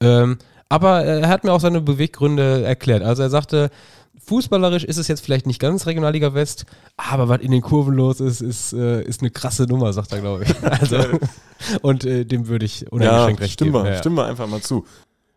Ähm, Aber äh, er hat mir auch seine Beweggründe erklärt. Also er sagte, fußballerisch ist es jetzt vielleicht nicht ganz Regionalliga West, aber was in den Kurven los ist, ist, äh, ist eine krasse Nummer, sagt er, glaube ich. Also, und äh, dem würde ich uneingeschränkt ja, recht stimmen geben. wir, Ja, ja. stimmen wir einfach mal zu.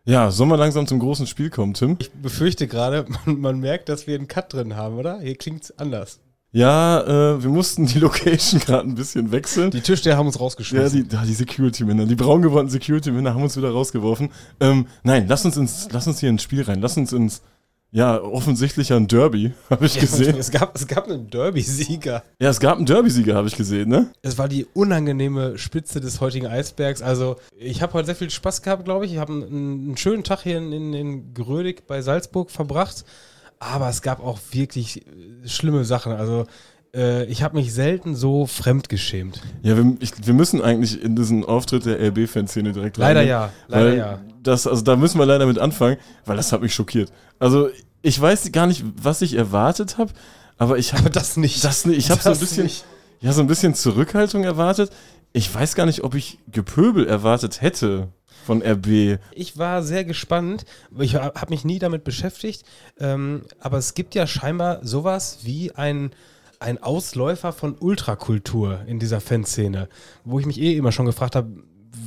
Ja, sollen wir langsam zum großen Spiel kommen, Tim? Ich befürchte gerade, man, man merkt, dass wir einen Cut drin haben, oder? Hier klingt es anders. Ja, äh, wir mussten die Location gerade ein bisschen wechseln. Die Tischler haben uns Ja, rausgeschmissen. die, ja, die Security-Männer, die braun gewordenen Security-Männer haben uns wieder rausgeworfen. Ähm, nein, lass uns ins, lass uns hier ins Spiel rein. Lass uns ins, ja, offensichtlich ein Derby, habe ich gesehen. Es gab, es gab einen Derby-Sieger. Ja, es gab einen Derby-Sieger, habe ich gesehen, ne? Es war die unangenehme Spitze des heutigen Eisbergs. Also, ich habe heute sehr viel Spaß gehabt, glaube ich. Ich habe einen, einen schönen Tag hier in, in, in Grödig bei Salzburg verbracht. Aber es gab auch wirklich äh, schlimme Sachen. Also, äh, ich habe mich selten so fremdgeschämt. Ja, wir, ich, wir müssen eigentlich in diesen Auftritt der LB-Fanszene direkt Leider reingehen, ja, leider ja. Das, also da müssen wir leider mit anfangen, weil das hat mich schockiert. Also ich weiß gar nicht, was ich erwartet habe, aber ich habe das nicht. das nicht. Ich habe so ein bisschen, nicht. ja, so ein bisschen Zurückhaltung erwartet. Ich weiß gar nicht, ob ich Gepöbel erwartet hätte von RB. Ich war sehr gespannt. Ich habe mich nie damit beschäftigt. Ähm, aber es gibt ja scheinbar sowas wie ein, ein Ausläufer von Ultrakultur in dieser Fanszene, wo ich mich eh immer schon gefragt habe,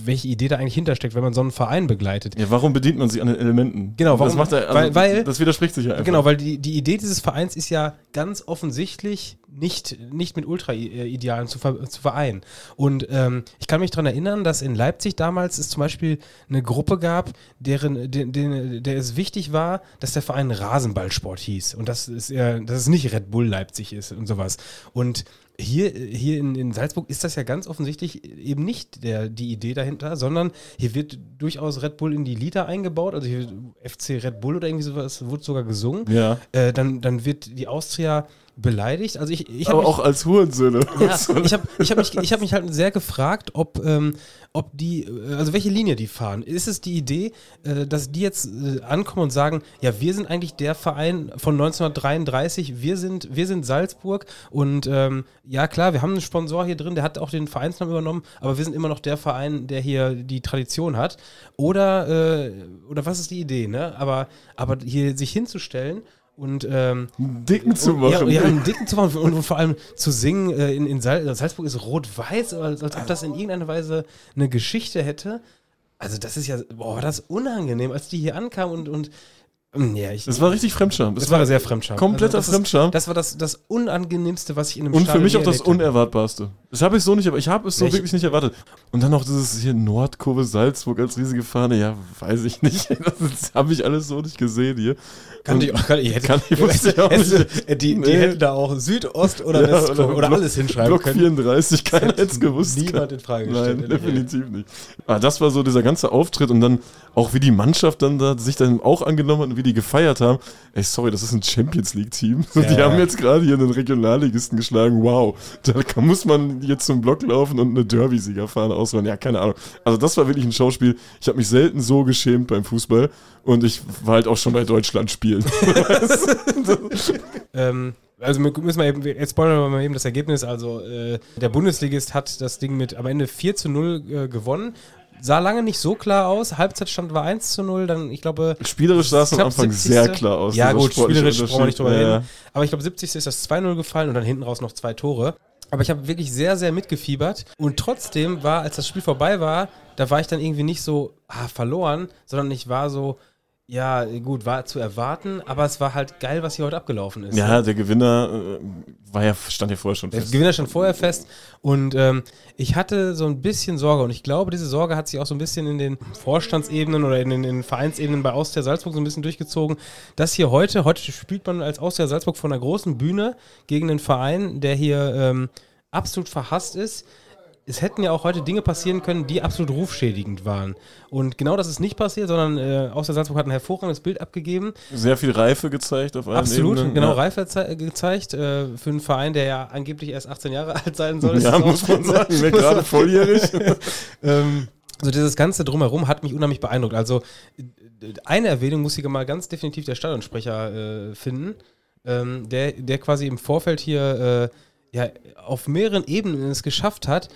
welche Idee da eigentlich hintersteckt, wenn man so einen Verein begleitet. Ja, warum bedient man sich an den Elementen? Genau, das warum- macht er, also, weil- weil- das widerspricht sich ja einfach. Genau, weil die, die Idee dieses Vereins ist ja ganz offensichtlich nicht, nicht mit Ultra-Idealen zu, ver, zu vereinen. Und ähm, ich kann mich daran erinnern, dass in Leipzig damals es zum Beispiel eine Gruppe gab, deren, den, den, der es wichtig war, dass der Verein Rasenballsport hieß. Und dass es, ja, dass es nicht Red Bull Leipzig ist und sowas. Und hier, hier in, in Salzburg ist das ja ganz offensichtlich eben nicht der, die Idee dahinter, sondern hier wird durchaus Red Bull in die Lieder eingebaut. Also hier wird FC Red Bull oder irgendwie sowas wurde sogar gesungen. Ja. Äh, dann, dann wird die Austria beleidigt. Also ich, ich habe Aber mich, auch als Hurensöhne. ja, ich habe ich hab mich, ich hab mich halt sehr gefragt, ob, ähm, ob die, äh, also welche Linie die fahren. Ist es die Idee, äh, dass die jetzt äh, ankommen und sagen, ja, wir sind eigentlich der Verein von 1933, wir sind, wir sind Salzburg und ähm, ja klar, wir haben einen Sponsor hier drin, der hat auch den Vereinsnamen übernommen, aber wir sind immer noch der Verein, der hier die Tradition hat. Oder, äh, oder was ist die Idee, ne? Aber, aber hier sich hinzustellen und ähm, Dicken zu ja, machen. ja, einen dicken zu machen und, und vor allem zu singen äh, in, in Sal Salzburg ist rot-weiß, als, als ob das in irgendeiner Weise eine Geschichte hätte. Also das ist ja, boah, war das unangenehm, als die hier ankamen und, und ja, ich, Das war richtig Fremdscham. das war sehr Fremdscham. kompletter das ist- Fremdscham. Das war das, das Unangenehmste, was ich in einem Und für Stadion mich je auch das. Unerwartbarste. Das habe ich so nicht, aber ich habe es so Welche- wirklich nicht erwartet. Und dann noch dieses hier Nordkurve Salzburg als riesige Fahne. Ja, weiß ich nicht. Das habe ich alles so nicht gesehen hier. Kann Und- ich, auch- kann, ich hätte, Kann ich- wusste ich auch hätte, nicht. äh, die, die Nee. hätten da auch Südost oder Ja, Westkurve oder, Block- alles hinschreiben Block können. 34, keiner hätte es gewusst. Niemand in Frage gestellt. Nein, definitiv nicht. Aber das war so dieser ganze Auftritt und dann auch wie die Mannschaft dann da sich dann auch angenommen hat und wie die gefeiert haben. Ey, sorry, das ist ein Champions League Team. Ja, die haben jetzt gerade hier einen Regionalligisten geschlagen. Wow, da kann, muss man jetzt zum Block laufen und eine Derby-Siegerfahne auswählen. Ja, keine Ahnung. Also das war wirklich ein Schauspiel. Ich habe mich selten so geschämt beim Fußball und ich war halt auch schon bei Deutschland spielen. Ähm, also müssen wir eben, jetzt spoilern wir mal eben das Ergebnis. Also äh, der Bundesligist hat das Ding mit am Ende 4 zu 0 äh, gewonnen. Sah lange nicht so klar aus. Halbzeitstand war 1 zu 0. Dann, ich glaube. Spielerisch sah es am Anfang 70. sehr klar aus. Ja, gut, spielerisch brauchen wir nicht drüber reden. Ja, ja. Aber ich glaube, 70 ist das 2-0 gefallen und dann hinten raus noch zwei Tore. Aber ich habe wirklich sehr, sehr mitgefiebert. Und trotzdem war, als das Spiel vorbei war, da war ich dann irgendwie nicht so ah, verloren, sondern ich war so, ja, gut, war zu erwarten, aber es war halt geil, was hier heute abgelaufen ist. Ja, der Gewinner äh, war ja, stand ja vorher schon Der fest. Gewinner stand vorher fest und ähm, ich hatte so ein bisschen Sorge und ich glaube, diese Sorge hat sich auch so ein bisschen in den Vorstandsebenen oder in den, in den Vereinsebenen bei Austria Salzburg so ein bisschen durchgezogen, dass hier heute, heute spielt man als Austria Salzburg von einer großen Bühne gegen einen Verein, der hier ähm, absolut verhasst ist. Es hätten ja auch heute Dinge passieren können, die absolut rufschädigend waren. Und genau das ist nicht passiert, sondern äh, Austria Salzburg hat ein hervorragendes Bild abgegeben. Sehr viel Reife gezeigt auf allen Absolut, Ebenen. genau, ja. Reife zei- gezeigt äh, für einen Verein, der ja angeblich erst 18 Jahre alt sein soll. Ja, muss man sagen, wäre gerade volljährig. ähm, also dieses ganze Drumherum hat mich unheimlich beeindruckt. Also äh, eine Erwähnung muss hier mal ganz definitiv der Stadionsprecher äh, finden, ähm, der, der quasi im Vorfeld hier äh, ja, auf mehreren Ebenen es geschafft hat,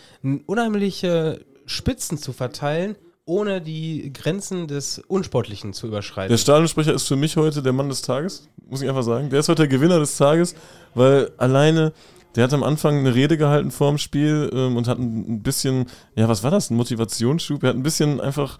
unheimliche Spitzen zu verteilen ohne die Grenzen des Unsportlichen zu überschreiten. Der Stadionsprecher ist für mich heute der Mann des Tages, muss ich einfach sagen. Der ist heute der Gewinner des Tages, weil alleine, der hat am Anfang eine Rede gehalten vor dem Spiel ähm, und hat ein bisschen, ja, was war das? Ein Motivationsschub. Er hat ein bisschen einfach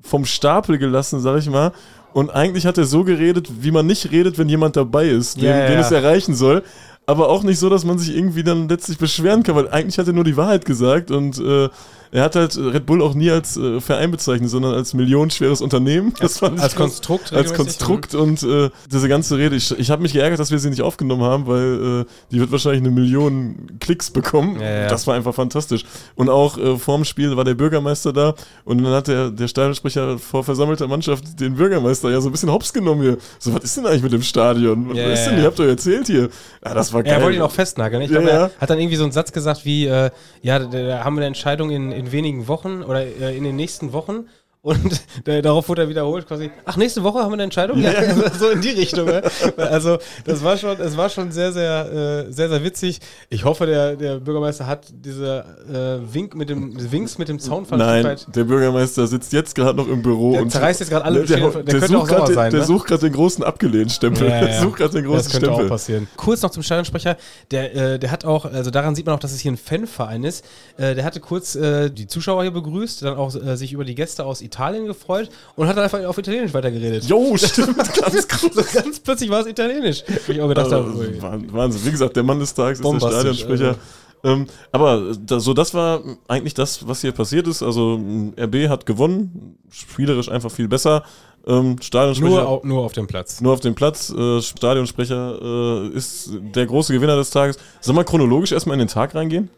vom Stapel gelassen, sag ich mal. Und eigentlich hat er so geredet, wie man nicht redet, wenn jemand dabei ist, den, Ja, ja, den es erreichen soll. Aber auch nicht so, dass man sich irgendwie dann letztlich beschweren kann, weil eigentlich hat er nur die Wahrheit gesagt und äh, er hat halt Red Bull auch nie als äh, Verein bezeichnet, sondern als millionenschweres Unternehmen. Das als ganz- Konstrukt. als. Konstrukt und äh, diese ganze Rede. Ich, ich habe mich geärgert, dass wir sie nicht aufgenommen haben, weil äh, die wird wahrscheinlich eine Million Klicks bekommen. Ja, ja. Das war einfach fantastisch. Und auch äh, vorm Spiel war der Bürgermeister da und dann hat der, der Stadionsprecher vor versammelter Mannschaft den Bürgermeister ja so ein bisschen hops genommen hier. So, was ist denn eigentlich mit dem Stadion? Was Ja, ist denn? Ihr habt doch erzählt hier. Ja, das war geil. Er wollte ihn auch festnageln. Ich glaube, er hat dann irgendwie so einen Satz gesagt wie, äh, ja, da haben wir eine Entscheidung in, in wenigen Wochen oder äh, in den nächsten Wochen. Und da, darauf wurde er wiederholt quasi, ach, nächste Woche haben wir eine Entscheidung? Ja, so in die Richtung. Ne? Also das war schon, es war schon sehr, sehr, äh, sehr, sehr witzig. Ich hoffe, der, der Bürgermeister hat diese äh, Wink mit dem, Winks mit dem Zaunfall Nein, weit- der Bürgermeister sitzt jetzt gerade noch im Büro Der und zerreißt jetzt gerade alle der, der, der der, könnte auch sauer den, sein, Der ne? sucht gerade den großen Abgelehnt-Stempel. Ja, ja, Der ja. sucht gerade den großen Das könnte Stempel. auch passieren. Kurz noch zum Stadionsprecher. Der, äh, der hat auch, also daran sieht man auch, dass es hier ein Fanverein ist. Äh, der hatte kurz äh, die Zuschauer hier begrüßt, dann auch äh, sich über die Gäste aus Italien gefreut und hat dann einfach auf Italienisch weitergeredet. Jo, stimmt, ganz So ganz plötzlich war es Italienisch. Ich auch gedacht habe, Also. Wah- Wahnsinn. Wie gesagt, der Mann des Tages ist der Stadionsprecher. Ähm, aber da, so, das war eigentlich das, was hier passiert ist. Also RB hat gewonnen, spielerisch einfach viel besser. Ähm, Stadionsprecher nur, au, nur auf dem Platz. nur auf dem Platz. Äh, Stadionsprecher äh, ist der große Gewinner des Tages. Sollen wir chronologisch erstmal in den Tag reingehen?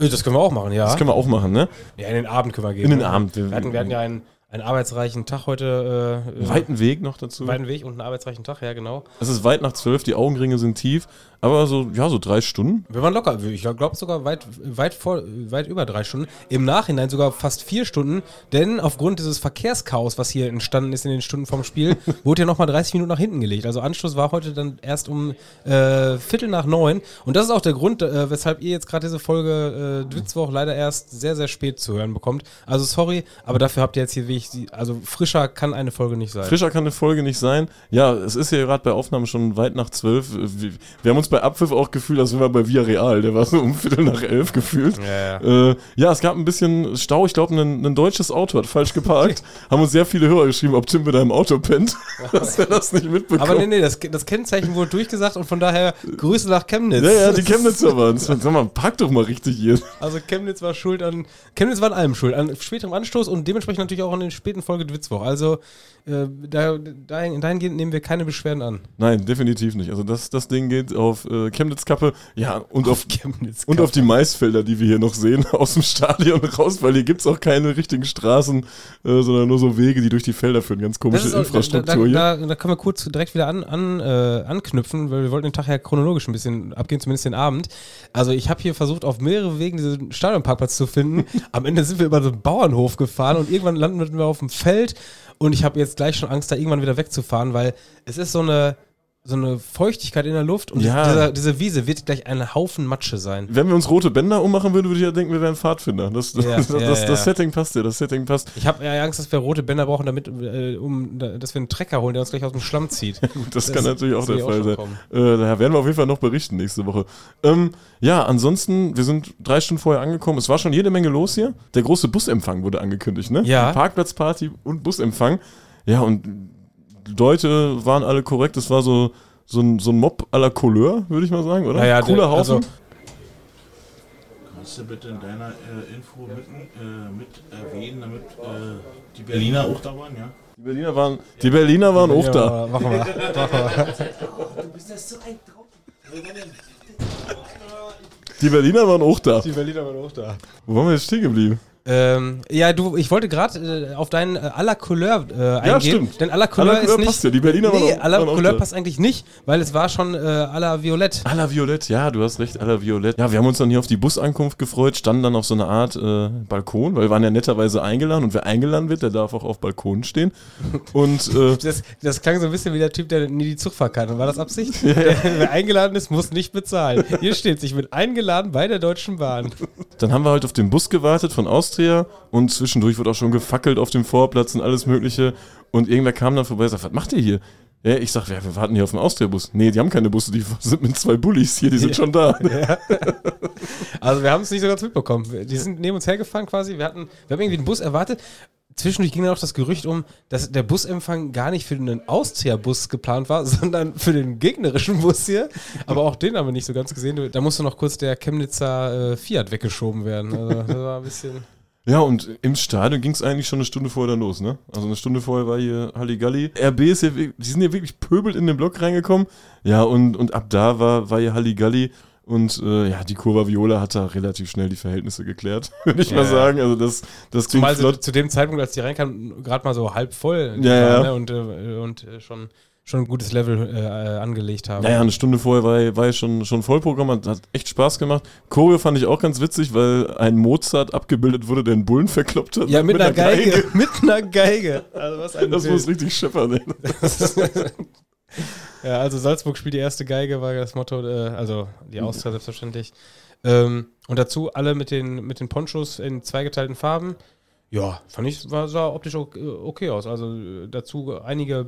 Äh, Das können wir auch machen, ja. Das können wir auch machen, ne? ja, in den Abend können wir gehen. In den. Abend. Wir hatten, wir hatten ja einen, einen arbeitsreichen Tag heute. Äh, Einen weiten Weg noch dazu. weiten Weg und einen arbeitsreichen Tag, ja, genau. Es ist weit nach zwölf, die Augenringe sind tief, aber so, ja, so drei Stunden. Wir waren locker. Ich glaube sogar weit, weit, vor, weit über drei Stunden. Im Nachhinein sogar fast vier Stunden. Denn aufgrund dieses Verkehrschaos, was hier entstanden ist in den Stunden vom Spiel, wurde ja nochmal 30 Minuten nach hinten gelegt. Also Anschluss war heute dann erst um äh, Viertel nach neun. Und das ist auch der Grund, äh, weshalb ihr jetzt gerade diese Folge äh, Dwitzwoch leider erst sehr, sehr spät zu hören bekommt. Also sorry, aber dafür habt ihr jetzt hier wirklich, die- also frischer kann eine Folge nicht sein. Frischer kann eine Folge nicht sein. Ja, es ist ja gerade bei Aufnahmen schon weit nach zwölf. Wir, wir haben uns bei Abpfiff auch gefühlt, als wären wir bei Villarreal. Der war so um Viertel nach elf gefühlt. Ja, ja. Äh, ja, es gab ein bisschen Stau. Ich glaube, ein, ein deutsches Auto hat falsch geparkt. haben uns sehr viele Hörer geschrieben, ob Tim mit einem Auto pennt. dass er das nicht mitbekommt. Aber nee, nee, das, das Kennzeichen wurde durchgesagt und von daher Grüße nach Chemnitz. Ja, ja, die Chemnitzer waren es. Sag mal, park doch mal richtig hier. Also Chemnitz war schuld an, Chemnitz war an allem schuld, an späterem Anstoß und dementsprechend natürlich auch an den späten Folge Dwitzwoch. Also äh, da, dahin, dahingehend nehmen wir keine Beschwerden an. Nein, definitiv nicht. Also das, das Ding geht auf äh, Chemnitz-Kappe. Ja, und auf, Chemnitz. und auf die Maisfelder, die wir hier noch sehen, aus dem Stadion raus, weil hier gibt es auch keine richtigen Straßen, äh, sondern nur so Wege, die durch die Felder führen. Ganz komische auch, Infrastruktur da, hier. da, da, da können wir kurz direkt wieder an, an, äh, anknüpfen, weil wir wollten den Tag ja chronologisch ein bisschen abgehen, zumindest den Abend. Also ich habe hier versucht, auf mehrere Wegen diesen Stadionparkplatz zu finden. Am Ende sind wir über so einen Bauernhof gefahren und irgendwann landen wir auf dem Feld und ich habe jetzt gleich schon Angst, da irgendwann wieder wegzufahren, weil es ist so eine, so eine Feuchtigkeit in der Luft und Ja. dieser, diese Wiese wird gleich ein Haufen Matsche sein. Wenn wir uns rote Bänder ummachen würden, würde ich ja denken, wir wären Pfadfinder. Das, Ja, das, ja, das, das Setting passt ja, das Setting passt. Ich habe ja Angst, dass wir rote Bänder brauchen, damit, äh, um, da- dass wir einen Trecker holen, der uns gleich aus dem Schlamm zieht. Gut, das, kann natürlich auch der auch Fall sein. Äh, daher werden wir auf jeden Fall noch berichten nächste Woche. Ähm, ja, ansonsten, wir sind drei Stunden vorher angekommen. Es war schon jede Menge los hier. Der große Busempfang wurde angekündigt, ne? Ja. Parkplatzparty und Busempfang. Ja, und Leute waren alle korrekt. Es war so, so, ein, so ein Mob à la Couleur, würde ich mal sagen, oder? Naja, Cooler der- also- Haufen. Kannst du bitte in deiner äh, Info mit, äh, mit erwähnen, damit äh, die Berliner auch da waren, ja? die Berliner waren, die Berliner waren auch da. Ja, machen wir. Machen wir. Die Berliner waren auch da. Die Berliner waren auch da. Wo waren wir jetzt stehen geblieben? Ähm, ja, du, ich wollte gerade äh, auf deinen äh, à la Couleur äh, eingehen. stimmt. Denn à la À Couleur la ist Couleur nicht. passt ja, die Berliner nee, à la Couleur passt eigentlich nicht, weil es war schon äh, à la Violett. À la Violett, ja, du hast recht, à la Violett. Ja, wir haben uns dann hier auf die Busankunft gefreut, standen dann auf so einer Art äh, Balkon, weil wir waren ja netterweise eingeladen und wer eingeladen wird, der darf auch auf Balkonen stehen. Und äh, Das, das klang so ein bisschen wie der Typ, der nie die Zugfahrt kann. War das Absicht? Der, wer eingeladen ist, muss nicht bezahlen. Hier steht, ich bin eingeladen bei der Deutschen Bahn. dann haben wir halt auf den Bus gewartet von Austria und zwischendurch wird auch schon gefackelt auf dem Vorplatz und alles Mögliche. Und irgendwer kam dann vorbei und sagt, was macht ihr hier? Ja, ich sag, ja, wir warten hier auf den Austria-Bus. Nee, die haben keine Busse, die sind mit zwei Bullis hier, die sind schon da. Ja. Also wir haben es nicht so ganz mitbekommen. Die sind neben uns hergefahren quasi. Wir hatten, wir haben irgendwie einen Bus erwartet. Zwischendurch ging dann auch das Gerücht um, dass der Busempfang gar nicht für einen Austria-Bus geplant war, sondern für den gegnerischen Bus hier. Aber auch den haben wir nicht so ganz gesehen. Da musste noch kurz der Chemnitzer äh, Fiat weggeschoben werden. Also das war ein bisschen. Ja, und im Stadion ging es eigentlich schon eine Stunde vorher dann los, ne? Also eine Stunde vorher war hier Halligalli. RB ist ja, die sind ja wirklich pöbelt in den Block reingekommen. Ja, und, und ab da war, war hier Halligalli. Und äh, ja, die Kurva Viola hat da relativ schnell die Verhältnisse geklärt, würde ich Ja, mal sagen. Also das, das ging Zumal sie flott. zu dem Zeitpunkt, als die reinkamen, gerade mal so halb voll Ja, ja. ne? und, äh, und äh, schon, schon ein gutes Level äh, angelegt haben. Naja, eine Stunde vorher war, war ja schon, schon Vollprogramm, hat, hat echt Spaß gemacht. Choreo fand ich auch ganz witzig, weil ein Mozart abgebildet wurde, der einen Bullen verkloppt hat. Ja, mit, einer Geige. Mit einer Geige. Also was ein Das Bild. muss richtig scheppern. Ja, also Salzburg spielt die erste Geige, war das Motto, äh, also die Austria selbstverständlich. Ähm, und dazu alle mit den, mit den Ponchos in zweigeteilten Farben. Ja, fand ich, war, sah optisch okay, okay aus. Also äh, dazu einige,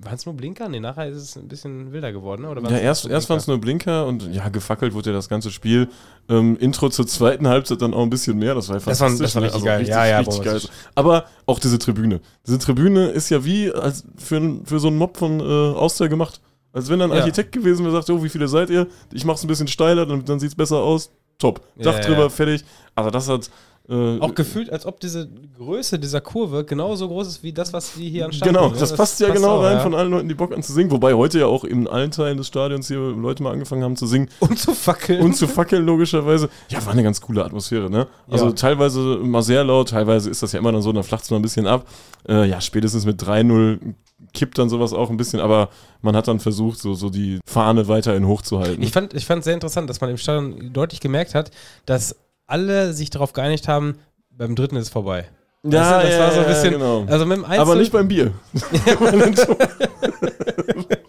waren es nur Blinker? Nee, nachher ist es ein bisschen wilder geworden, ne? oder Ja, erst, erst waren es nur Blinker und ja, gefackelt wurde ja das ganze Spiel. Ähm, Intro zur zweiten Halbzeit dann auch ein bisschen mehr. Das war Das war- das war ne? richtig geil. Ja, ja, bombastisch. Aber auch diese Tribüne. Diese Tribüne ist ja wie als für, für so einen Mob von äh, Austria gemacht. Als wenn da ein Ja. Architekt gewesen wäre, sagt, oh, wie viele seid ihr? Ich mach's ein bisschen steiler, dann, dann sieht's besser aus. Top. Dach ja, drüber, fertig. Also das hat äh, Auch gefühlt, als ob diese Größe dieser Kurve genauso groß ist wie das, was wir hier anstanden. Genau, das, passt ja genau auch, rein ja. von allen Leuten, die Bock an zu singen. Wobei heute ja auch in allen Teilen des Stadions hier Leute mal angefangen haben zu singen. Und zu fackeln. und zu fackeln, logischerweise. Ja, war eine ganz coole Atmosphäre, ne? Also Ja. teilweise mal sehr laut, teilweise ist das ja immer dann so, dann flacht es mal ein bisschen ab. Äh, ja, spätestens mit 3-0 kippt dann sowas auch ein bisschen, aber man hat dann versucht, so, so die Fahne weiterhin hochzuhalten. Ich fand ich fand sehr interessant, dass man im Stadion deutlich gemerkt hat, dass alle sich darauf geeinigt haben, beim dritten ist es vorbei. ja, Weißt du, das war so ein ja, bisschen- genau. Also mit dem Einzel aber nicht beim Bier.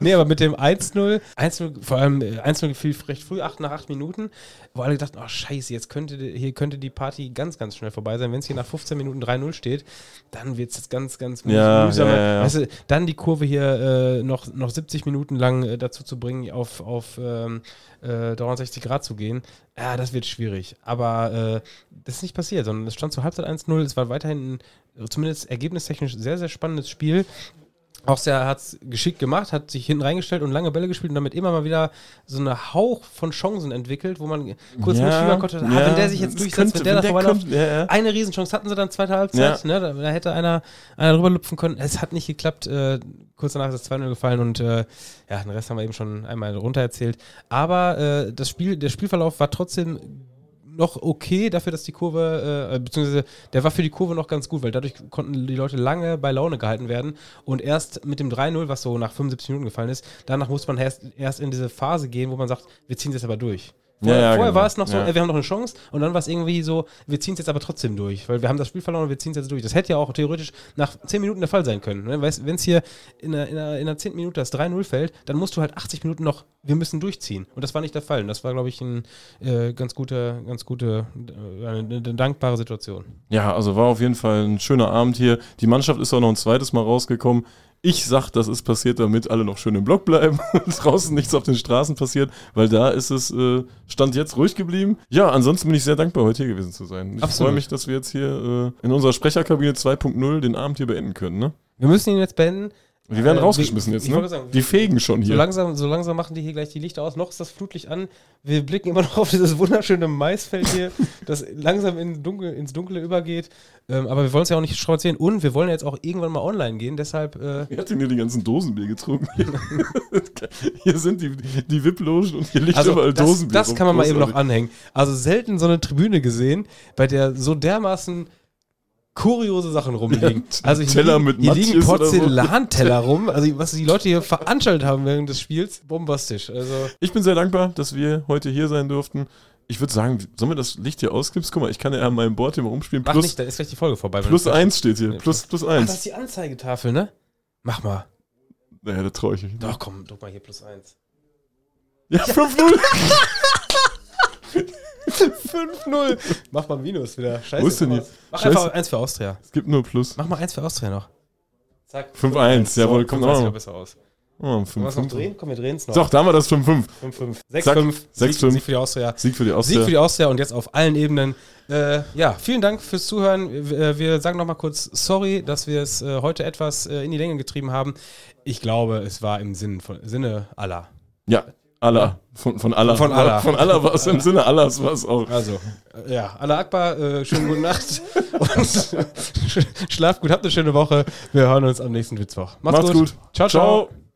Nee, aber mit dem 1-0, 1-0, vor allem äh, 1-0 fiel recht früh, 8 nach 8 Minuten, wo alle dachten, oh scheiße, jetzt könnte die- hier könnte die Party ganz, ganz schnell vorbei sein. Wenn es hier nach 15 Minuten 3-0 steht, dann wird es jetzt ganz, ganz Ja, mühsam. ja, ja, ja. Weißt du, dann die Kurve hier äh, noch, noch 70 Minuten lang äh, dazu zu bringen, auf, auf ähm, äh, 63 Grad zu gehen, ja, das wird schwierig. Aber äh, das ist nicht passiert, sondern es stand zur Halbzeit 1-0, es war weiterhin ein, zumindest ergebnistechnisch sehr, sehr spannendes Spiel. Auch sehr hat es geschickt gemacht, hat sich hinten reingestellt und lange Bälle gespielt und damit immer mal wieder so eine Hauch von Chancen entwickelt, wo man kurz Ja, mitfiebern konnte, ah, ja, wenn der sich jetzt durchsetzt, könnte- wenn der da vorbeiläuft. ja, ja. Eine Riesenchance hatten sie dann zweite Halbzeit, ne? Da, da hätte einer, einer drüber lupfen können. Es hat nicht geklappt. Äh, kurz danach ist das 2-0 gefallen und äh, ja, den Rest haben wir eben schon einmal runter erzählt. Aber äh, das Spiel, der Spielverlauf war trotzdem noch okay dafür, dass die Kurve, äh, beziehungsweise der war für die Kurve noch ganz gut, weil dadurch konnten die Leute lange bei Laune gehalten werden und erst mit dem 3-0, was so nach 75 Minuten gefallen ist, danach muss man erst, erst in diese Phase gehen, wo man sagt, wir ziehen jetzt aber durch. Vorher, Ja, ja, vorher genau. war es noch so, Ja. ey, wir haben noch eine Chance und dann war es irgendwie so, wir ziehen es jetzt aber trotzdem durch, weil wir haben das Spiel verloren und wir ziehen es jetzt durch. Das hätte ja auch theoretisch nach 10 Minuten der Fall sein können. Ne? Wenn es hier in der, in, der, in der 10. Minute das 3-0 fällt, dann musst du halt 80 Minuten noch, wir müssen durchziehen. Und das war nicht der Fall. Und das war, glaube ich, eine äh, ganz gute, ganz gute, äh, eine, eine dankbare Situation. Ja, also war auf jeden Fall ein schöner Abend hier. Die Mannschaft ist auch noch ein zweites Mal rausgekommen. Ich sag, das ist passiert, damit alle noch schön im Block bleiben und draußen nichts auf den Straßen passiert, weil da ist es äh, Stand jetzt ruhig geblieben. Ja, ansonsten bin ich sehr dankbar, heute hier gewesen zu sein. Ich freue mich, dass wir jetzt hier äh, in unserer Sprecherkabine 2.0 den Abend hier beenden können. Ne? Wir müssen ihn jetzt beenden. Die werden Äh, rausgeschmissen jetzt, ne? sagen, die fegen schon So hier. langsam, so langsam machen die hier gleich die Lichter aus. Noch ist das Flutlicht an. Wir blicken immer noch auf dieses wunderschöne Maisfeld hier, das langsam in Dunkel, ins Dunkle übergeht. Ähm, aber wir wollen es ja auch nicht strapazieren. Und wir wollen jetzt auch irgendwann mal online gehen. Deshalb, äh, Wer hat denn hier die ganzen Dosenbier getrunken? hier sind die, die VIP-Logen und hier liegt also überall das, Dosenbier. das kann man mal eben noch anhängen. Also selten so eine Tribüne gesehen, bei der so dermaßen kuriose Sachen rumliegen. Ja, also hier Teller liegen, mit hier liegen so. Porzellanteller rum. Also was die Leute hier veranstaltet haben während des Spiels, bombastisch. Also Ich bin sehr dankbar, dass wir heute hier sein durften. Ich würde sagen, sollen wir das Licht hier ausknipsen? Guck mal, ich kann ja an meinem Board hier mal rumspielen. mach Plus, nicht, da ist gleich die Folge vorbei. plus eins steht hier. Plus, plus Ah, das eins. ist die Anzeigetafel, ne? Mach mal. Naja, da traue ich mich. nicht. Doch, komm, druck mal hier plus eins. Ja, 5-0. 5-0. Mach mal Minus wieder. Scheiße. Wusste nie. Mach Scheiße. einfach eins für Austria. Es gibt nur Plus. Mach mal eins für Austria noch. Zack. 5-1, jawohl, kommt 5-1 auch sieht noch. besser aus. Oh, Wollen wir es noch 5-5. drehen? Komm, wir drehen es noch. Doch, da haben wir das 5-5. 5-5. Zack. 6-5. Sieg, 6-5. Sieg für die Austria. Sieg für die Sieg Austria. für die Austria und jetzt auf allen Ebenen. Äh, ja, vielen Dank fürs Zuhören. Wir, wir sagen nochmal kurz sorry, dass wir es äh, heute etwas äh, in die Länge getrieben haben. Ich glaube, es war im Sinn von, Sinne aller. ja, Allah. Von, von Allah. Von Allah. Von Allah war es im Sinne Allahs war es auch. Also, ja, Allah Akbar, äh, schönen guten Nacht und schlaft gut, habt eine schöne Woche. Wir hören uns am nächsten Mittwoch. Macht's gut. Ciao, ciao. Ciao.